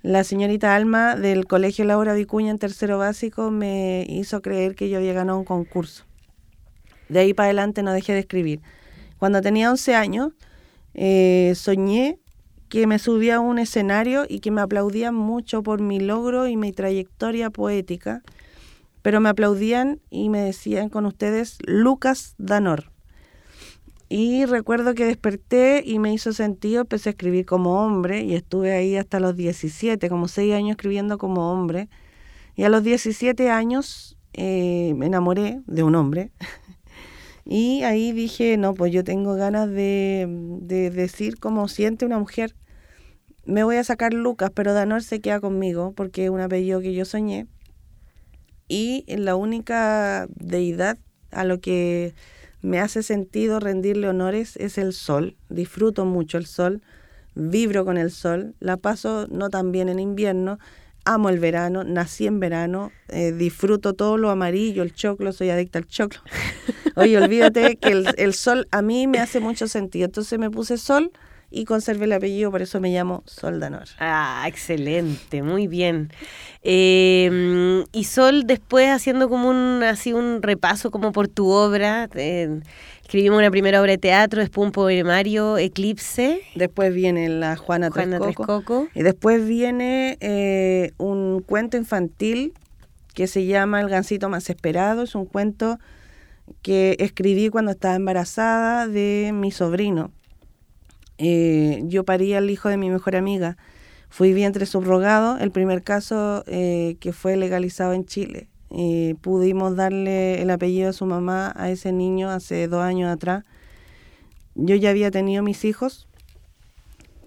La señorita Alma del Colegio Laura Vicuña en tercero básico me hizo creer que yo había ganado un concurso. De ahí para adelante no dejé de escribir. Cuando tenía 11 años, eh, soñé que me subía a un escenario y que me aplaudían mucho por mi logro y mi trayectoria poética, pero me aplaudían y me decían con ustedes Lucas Danor. Y recuerdo que desperté y me hizo sentido, empecé a escribir como hombre y estuve ahí hasta los 17, como 6 años escribiendo como hombre. Y a los 17 años eh, me enamoré de un hombre Y ahí dije, no, pues yo tengo ganas de, decir cómo siente una mujer. Me voy a sacar Lucas, pero Danor se queda conmigo porque es un apellido que yo soñé. Y la única deidad a lo que me hace sentido rendirle honores es el sol. Disfruto mucho el sol, vibro con el sol, la paso no tan bien en invierno, amo el verano, nací en verano, eh, disfruto todo lo amarillo, el choclo, soy adicta al choclo. Oye, olvídate que el, sol a mí me hace mucho sentido. Entonces me puse sol y conservé el apellido, por eso me llamo Soldanor. Ah, excelente, muy bien. Em, y Sol, después haciendo como un, así un repaso como por tu obra, escribimos una primera obra de teatro, después un poemario, Eclipse. Después viene la Juana, Juana Y después viene eh, un cuento infantil que se llama El gancito más esperado. Es un cuento que escribí cuando estaba embarazada de mi sobrino. Eh, yo parí al hijo de mi mejor amiga. Fui vientre subrogado, el primer caso eh, que fue legalizado en Chile. Eh, pudimos darle el apellido de su mamá a ese niño hace dos años atrás. Yo ya había tenido mis hijos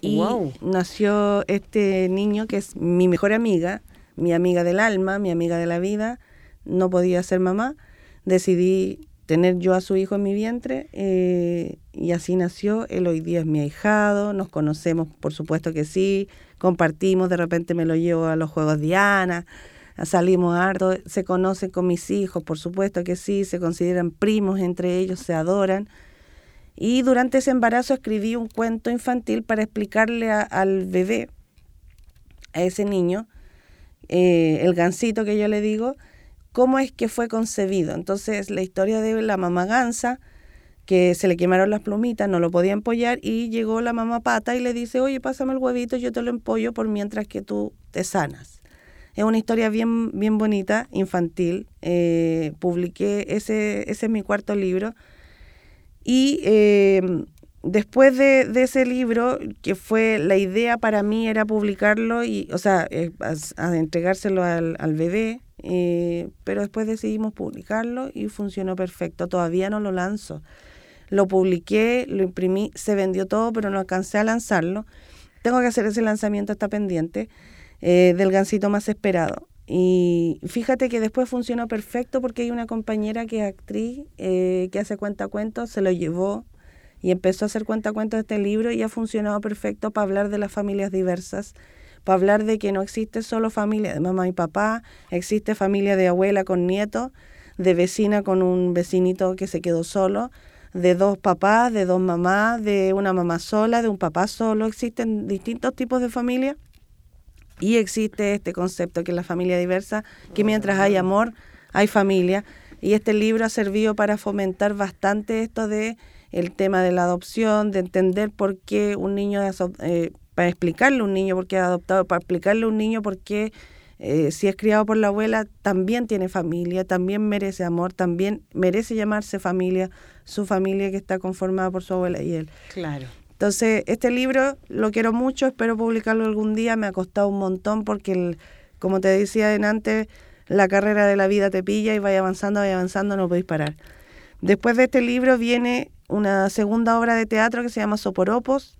y nació este niño que es mi mejor amiga, mi amiga del alma, mi amiga de la vida. No podía ser mamá. Decidí tener yo a su hijo en mi vientre eh, y así nació. Él hoy día es mi ahijado, nos conocemos, por supuesto que sí, compartimos, de repente me lo llevo a los Juegos Diana, salimos harto, se conocen con mis hijos, por supuesto que sí, se consideran primos entre ellos, se adoran. Y durante ese embarazo escribí un cuento infantil para explicarle al bebé, a ese niño, eh, el gansito que yo le digo, cómo es que fue concebido. Entonces, la historia de la mamá gansa, que se le quemaron las plumitas, no lo podía empollar, y llegó la mamá pata y le dice, oye, pásame el huevito, yo te lo empollo por mientras que tú te sanas. Es una historia bien, bien bonita, infantil. Eh, publiqué, ese, ese es mi cuarto libro. Y eh, después de, ese libro, que fue la idea para mí era publicarlo, y, o sea, eh, a, entregárselo al, al bebé, eh, pero después decidimos publicarlo y funcionó perfecto. Todavía no lo lanzo. Lo publiqué, lo imprimí, se vendió todo, pero no alcancé a lanzarlo. Tengo que hacer ese lanzamiento, está pendiente, eh, del gansito más esperado. Y fíjate que después funcionó perfecto porque hay una compañera que es actriz, eh, que hace cuentacuentos, se lo llevó y empezó a hacer cuentacuentos de este libro y ha funcionado perfecto para hablar de las familias diversas para hablar de que no existe solo familia de mamá y papá, existe familia de abuela con nieto, de vecina con un vecinito que se quedó solo, de dos papás, de dos mamás, de una mamá sola, de un papá solo, existen distintos tipos de familia y existe este concepto que es la familia diversa, que mientras hay amor, hay familia. Y este libro ha servido para fomentar bastante esto de el tema de la adopción, de entender por qué un niño eh, para explicarle a un niño por qué es adoptado, para explicarle a un niño por qué eh, si es criado por la abuela también tiene familia, también merece amor, también merece llamarse familia, su familia que está conformada por su abuela y él. Claro. Entonces, este libro lo quiero mucho, espero publicarlo algún día, me ha costado un montón porque, como te decía antes, la carrera de la vida te pilla y vaya avanzando, vaya avanzando, no podéis parar. Después de este libro viene una segunda obra de teatro que se llama Soporopos,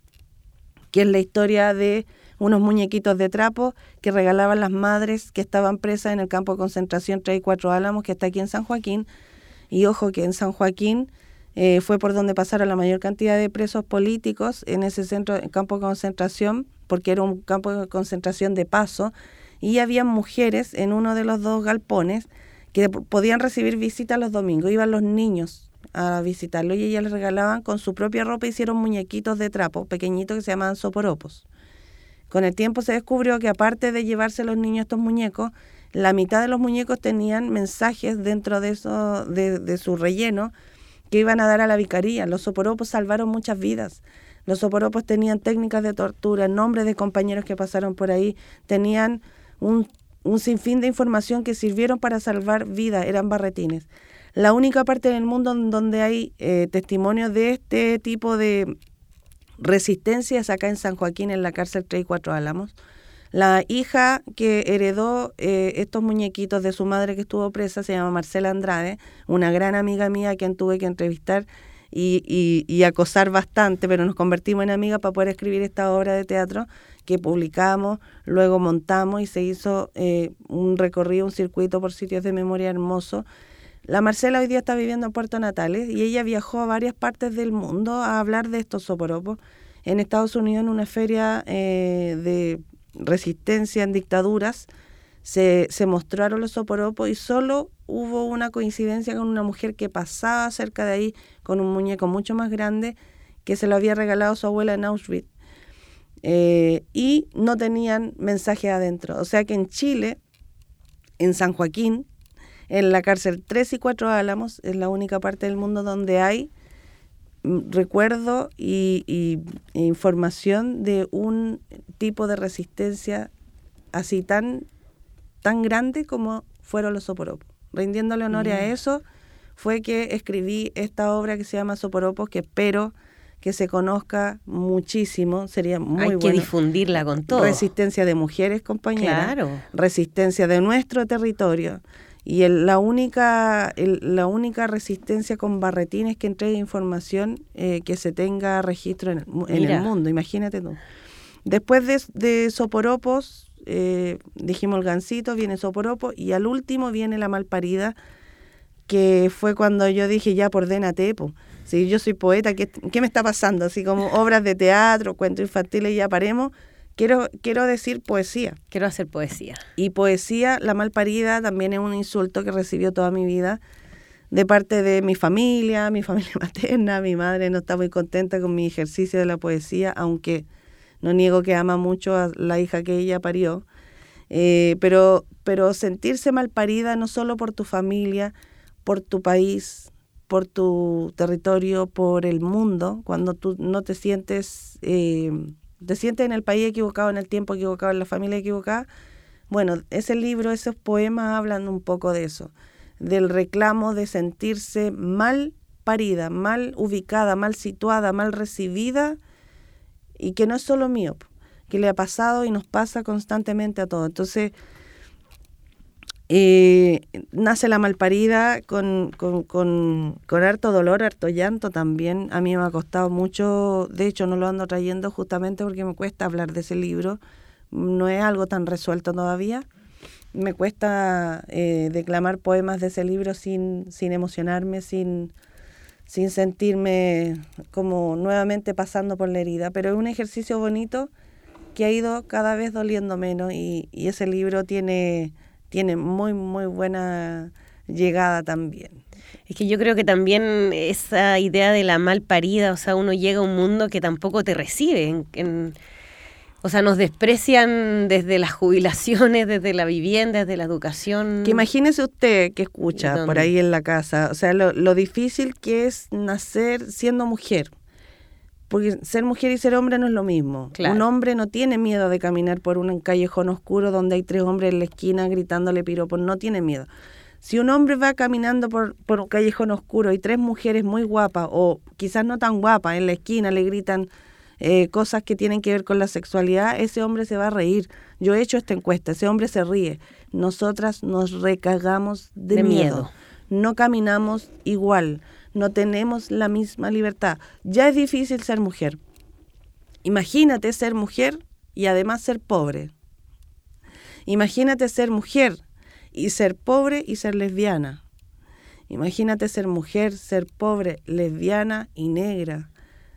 que es la historia de unos muñequitos de trapo que regalaban las madres que estaban presas en el campo de concentración 3 y 4 Álamos, que está aquí en San Joaquín. Y ojo que en San Joaquín eh, fue por donde pasaron la mayor cantidad de presos políticos en ese centro, campo de concentración, porque era un campo de concentración de paso. Y había mujeres en uno de los dos galpones que podían recibir visita los domingos. Iban los niños a visitarlo y ellas les regalaban con su propia ropa, hicieron muñequitos de trapo pequeñitos que se llamaban soporopos. Con el tiempo se descubrió que aparte de llevarse los niños estos muñecos, la mitad de los muñecos tenían mensajes dentro de, eso, de, de su relleno que iban a dar a la vicaría. Los soporopos salvaron muchas vidas. Los soporopos tenían técnicas de tortura, nombres de compañeros que pasaron por ahí, tenían un, un sinfín de información que sirvieron para salvar vidas, eran barretines. La única parte del mundo donde hay eh, testimonios de este tipo de resistencia es acá en San Joaquín, en la cárcel 3 y 4 Álamos. La hija que heredó eh, estos muñequitos de su madre que estuvo presa se llama Marcela Andrade, una gran amiga mía a quien tuve que entrevistar y, y, acosar bastante, pero nos convertimos en amigas para poder escribir esta obra de teatro que publicamos, luego montamos y se hizo eh, un recorrido, un circuito por sitios de memoria hermoso la Marcela hoy día está viviendo en Puerto Natales y ella viajó a varias partes del mundo a hablar de estos soporopos. En Estados Unidos, en una feria eh, de resistencia en dictaduras, se, mostraron los soporopos y solo hubo una coincidencia con una mujer que pasaba cerca de ahí con un muñeco mucho más grande que se lo había regalado su abuela en Auschwitz. Eh, y no tenían mensaje adentro. O sea que en Chile, en San Joaquín, en la cárcel 3 y 4 Álamos es la única parte del mundo donde hay mm, recuerdo y, información de un tipo de resistencia así tan, tan grande como fueron los soporopos. Rindiéndole honor a mm. eso, fue que escribí esta obra que se llama Soporopos, que espero que se conozca muchísimo, sería muy Hay que difundirla con todo. Resistencia de mujeres, compañeras. Claro. Resistencia de nuestro territorio Y el- la, única, el- la única resistencia con Barretín es que entregue información eh, que se tenga registro en el, en el mundo, imagínate tú. Después de, de Soporopos, eh, dijimos el gancito, viene Soporopo, y al último viene la malparida, que fue cuando yo dije, ya, por dénate, po. Si yo soy poeta, ¿qué, ¿qué me está pasando? Así como obras de teatro, cuentos infantiles, ya paremos. Quiero, quiero decir poesía. Quiero hacer poesía. Y poesía, la malparida, también es un insulto que recibió toda mi vida de parte de mi familia, mi familia materna. Mi madre no está muy contenta con mi ejercicio de la poesía, aunque no niego que ama mucho a la hija que ella parió. Eh, pero, pero sentirse malparida no solo por tu familia, por tu país, por tu territorio, por el mundo, cuando tú no te sientes, eh, te sientes en el país equivocado, en el tiempo equivocado, en la familia equivocada. Bueno, ese libro, esos poemas hablan un poco de eso, del reclamo de sentirse mal parida, mal ubicada, mal situada, mal recibida, y que no es solo mío, que le ha pasado y nos pasa constantemente a todos. Entonces, eh, nace la malparida con, con, con, harto dolor, harto llanto también. A mí me ha costado mucho, de hecho no lo ando trayendo justamente porque me cuesta hablar de ese libro. No es algo tan resuelto todavía. Me cuesta eh, declamar poemas de ese libro sin, sin emocionarme, sin, sin sentirme como nuevamente pasando por la herida. Pero es un ejercicio bonito que ha ido cada vez doliendo menos y, y ese libro tiene tiene muy, muy buena llegada también. Es que yo creo que también esa idea de la mal parida, o sea, uno llega a un mundo que tampoco te recibe. En, en, o sea, nos desprecian desde las jubilaciones, desde la vivienda, desde la educación. Que imagínese usted que escucha ¿Dónde? por ahí en la casa, o sea, lo, lo difícil que es nacer siendo mujer. Porque ser mujer y ser hombre no es lo mismo. Claro. Un hombre no tiene miedo de caminar por un callejón oscuro donde hay tres hombres en la esquina gritándole piropos, no tiene miedo. Si un hombre va caminando por, por un callejón oscuro y tres mujeres muy guapas, o quizás no tan guapas, en la esquina le gritan eh, cosas que tienen que ver con la sexualidad, ese hombre se va a reír. Yo he hecho esta encuesta, ese hombre se ríe. Nosotras nos recagamos de, De miedo. miedo. No caminamos igual, no tenemos la misma libertad. Ya es difícil ser mujer. Imagínate ser mujer y además ser pobre. Imagínate ser mujer y ser pobre y ser lesbiana. Imagínate ser mujer, ser pobre, lesbiana y negra.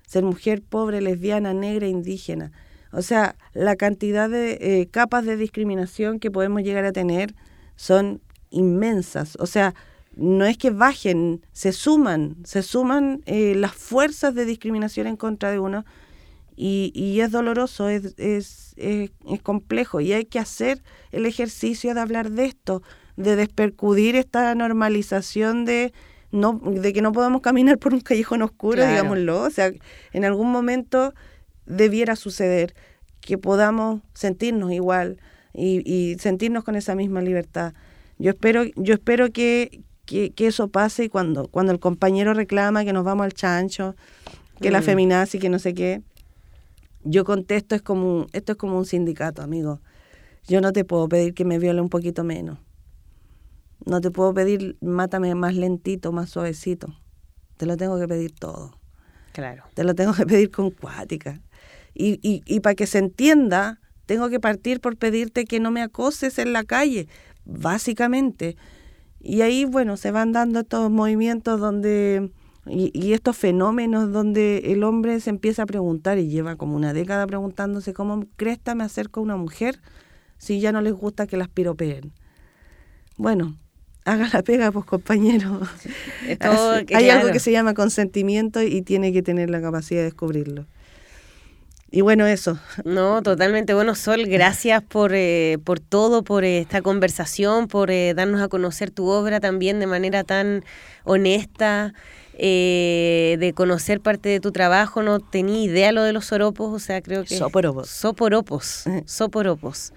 Ser mujer, pobre, lesbiana, negra, indígena. O sea, la cantidad de eh, capas de discriminación que podemos llegar a tener son inmensas. O sea, no es que bajen, se suman, se suman eh, las fuerzas de discriminación en contra de uno y, y es doloroso, es, es, es, es complejo y hay que hacer el ejercicio de hablar de esto, de despercudir esta normalización de no de que no podamos caminar por un callejón oscuro, Claro. digámoslo, o sea, en algún momento debiera suceder que podamos sentirnos igual y, y sentirnos con esa misma libertad. Yo espero, yo espero que, que, que eso pase y cuando, cuando el compañero reclama que nos vamos al chancho, que la Mm. feminazi, que no sé qué, yo contesto, es como un- esto es como un sindicato, amigo. Yo no te puedo pedir que me viole un poquito menos. No te puedo pedir, mátame más lentito, más suavecito. Te lo tengo que pedir todo. Claro. Te lo tengo que pedir con cuática. Y, y, y para que se entienda, tengo que partir por pedirte que no me acoses en la calle, básicamente. Y ahí, bueno, se van dando estos movimientos donde, y, y estos fenómenos donde el hombre se empieza a preguntar y lleva como una década preguntándose cómo cresta me acerco a una mujer si ya no les gusta que las piropeen. Bueno, haga la pega, pues compañero. Hay algo que se llama consentimiento y tiene que tener la capacidad de descubrirlo. Y bueno, eso. No, totalmente. Bueno, Sol, gracias por, eh, por todo, por eh, esta conversación, por eh, darnos a conocer tu obra también de manera tan honesta, eh, de conocer parte de tu trabajo. No tenía idea lo de los soropos, o sea, creo que... Soporopos. Soporopos. Soporopos.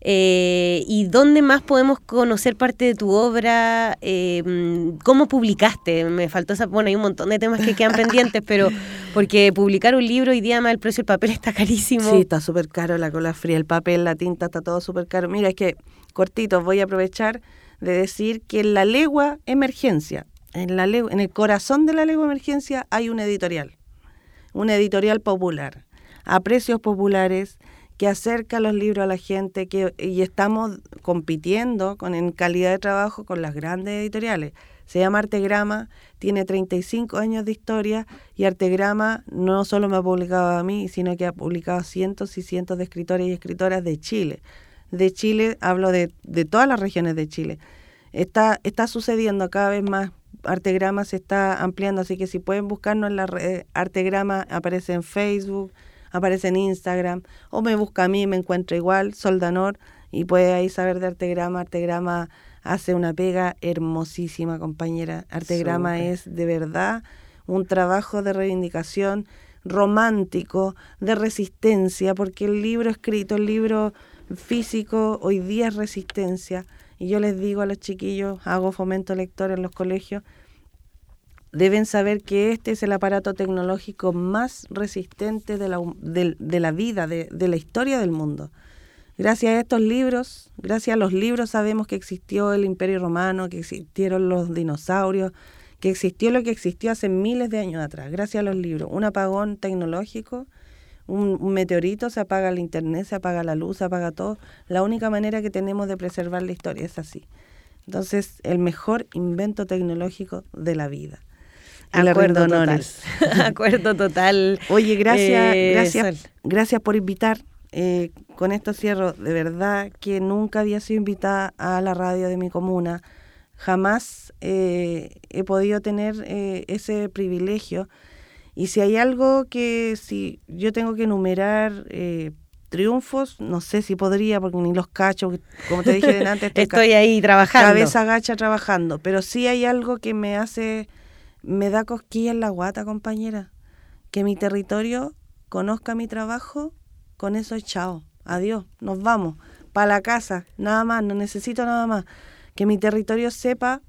Eh, ¿Y dónde más podemos conocer parte de tu obra? Eh, mm, ¿Cómo publicaste? Me faltó esa... Bueno, hay un montón de temas que quedan pendientes, pero porque publicar un libro hoy día, más el precio del papel está carísimo. Sí, está súper caro la cola fría, el papel, la tinta, está todo súper caro. Mira, es que cortito, voy a aprovechar de decir que en la legua emergencia, en, la en el corazón de la legua emergencia hay un editorial, un editorial popular, a precios populares, que acerca los libros a la gente que, y estamos compitiendo con, en calidad de trabajo con las grandes editoriales. Se llama Artegrama, tiene 35 años de historia y Artegrama no solo me ha publicado a mí, sino que ha publicado cientos y cientos de escritores y escritoras de Chile. De Chile, hablo de, de todas las regiones de Chile. Está, está sucediendo cada vez más Artegrama se está ampliando, así que si pueden buscarnos en la red, Artegrama aparece en Facebook, aparece en Instagram, o me busca a mí, me encuentra igual, Soldanor, y puede ahí saber de Artegrama. Artegrama hace una pega hermosísima, compañera. Artegrama es de verdad un trabajo de reivindicación romántico, de resistencia, porque el libro escrito, el libro físico, hoy día es resistencia. Y yo les digo a los chiquillos, hago fomento lector en los colegios, deben saber que este es el aparato tecnológico más resistente de la, de, la vida, de, de, la historia del mundo. Gracias a estos libros, gracias a los libros sabemos que existió el imperio romano, que existieron los dinosaurios, que existió lo que existió hace miles de años atrás, gracias a los libros. Un apagón tecnológico, un meteorito, se apaga el internet, se apaga la luz, se apaga todo. La única manera que tenemos de preservar la historia es así. Entonces, el mejor invento tecnológico de la vida. Acuerdo total. Acuerdo total. Oye, gracias, eh, gracias, gracias por invitar. Eh, con esto cierro, de verdad que nunca había sido invitada a la radio de mi comuna. Jamás eh, he podido tener ese privilegio. Y si hay algo que si yo tengo que enumerar triunfos, no sé si podría, porque ni los cacho, como te dije antes, estoy ahí trabajando. Cabeza gacha trabajando, pero sí hay algo que me hace me da cosquilla en la guata, compañera. Que mi territorio conozca mi trabajo, con eso es chao. Adiós, nos vamos. Para la casa, nada más, no necesito nada más. Que mi territorio sepa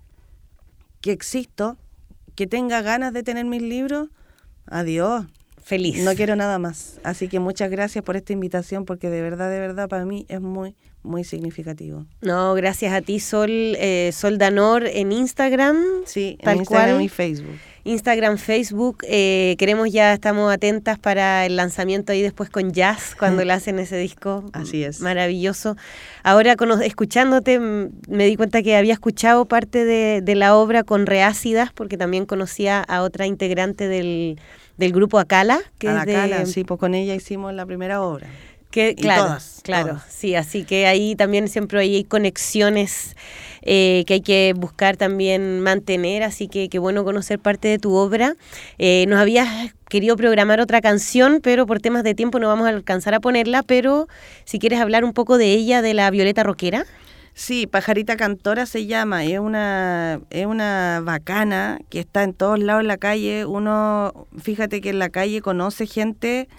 que existo, que tenga ganas de tener mis libros. Adiós. Feliz. No quiero nada más. Así que muchas gracias por esta invitación, porque de verdad, de verdad, para mí es muy, muy significativo. No, gracias a ti, Sol, eh, Sol Danor, en Instagram. Sí, en Instagram y Facebook. Instagram, Facebook. Eh, queremos ya, estamos atentas para el lanzamiento ahí después con Jazz, cuando le hacen ese disco. Así es. Maravilloso. Ahora, escuchándote, me di cuenta que había escuchado parte de, la obra con Reácidas, porque también conocía a otra integrante del, grupo Acala. Que Acala, sí, pues con ella hicimos la primera obra. Que, claro, claro, sí, así que ahí también siempre hay conexiones eh, que hay que buscar también mantener, así que qué bueno conocer parte de tu obra. Eh, nos habías querido programar otra canción, pero por temas de tiempo no vamos a alcanzar a ponerla, pero si quieres hablar un poco de ella, de la Violeta Roquera. Sí, Pajarita Cantora se llama, es una, es una bacana que está en todos lados en la calle. Uno, fíjate que en la calle conoce gente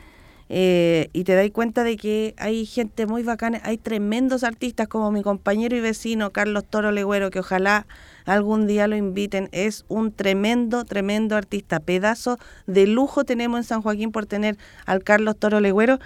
eh, y te das cuenta de que hay gente muy bacana, hay tremendos artistas como mi compañero y vecino Carlos Toro Legüero, que ojalá algún día lo inviten, es un tremendo, tremendo artista, pedazo de lujo tenemos en San Joaquín por tener al Carlos Toro Legüero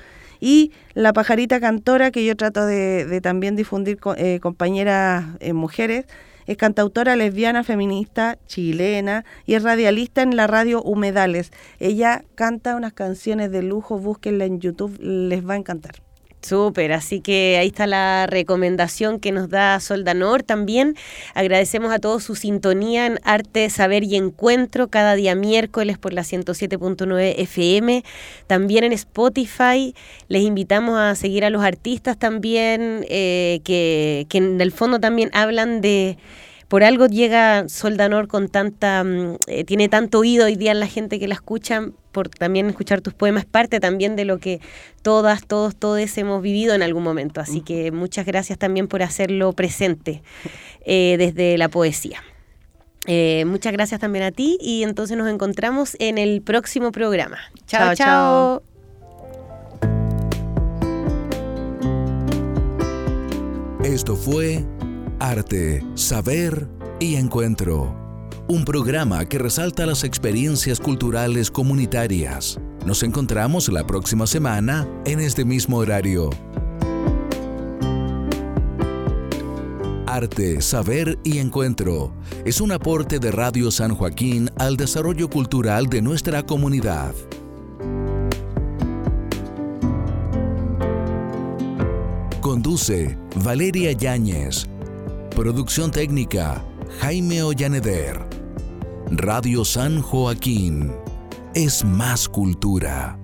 y la pajarita cantora que yo trato de, también difundir con eh, compañeras eh, mujeres es cantautora lesbiana, feminista, chilena y es radialista en la radio Humedales. Ella canta unas canciones de lujo, búsquenla en YouTube, les va a encantar. Súper, así que ahí está la recomendación que nos da Soldanor también. Agradecemos a todos su sintonía en Arte, Saber y Encuentro cada día miércoles por la 107.9 FM. También en Spotify les invitamos a seguir a los artistas también eh, que, que en el fondo también hablan de por algo llega Soldanor con tanta, mm, eh, tiene tanto oído hoy día en la gente que la escucha, por también escuchar tus poemas, parte también de lo que todas, todos, todos hemos vivido en algún momento. Así que muchas gracias también por hacerlo presente eh, desde la poesía. Eh, muchas gracias también a ti y entonces nos encontramos en el próximo programa. chao. chao. Esto fue Arte, Saber y Encuentro. Un programa que resalta las experiencias culturales comunitarias. Nos encontramos la próxima semana en este mismo horario. Arte, Saber y Encuentro es un aporte de Radio San Joaquín al desarrollo cultural de nuestra comunidad. Conduce Valeria Yáñez. Producción técnica Jaime Ollaneder. Radio San Joaquín es más cultura.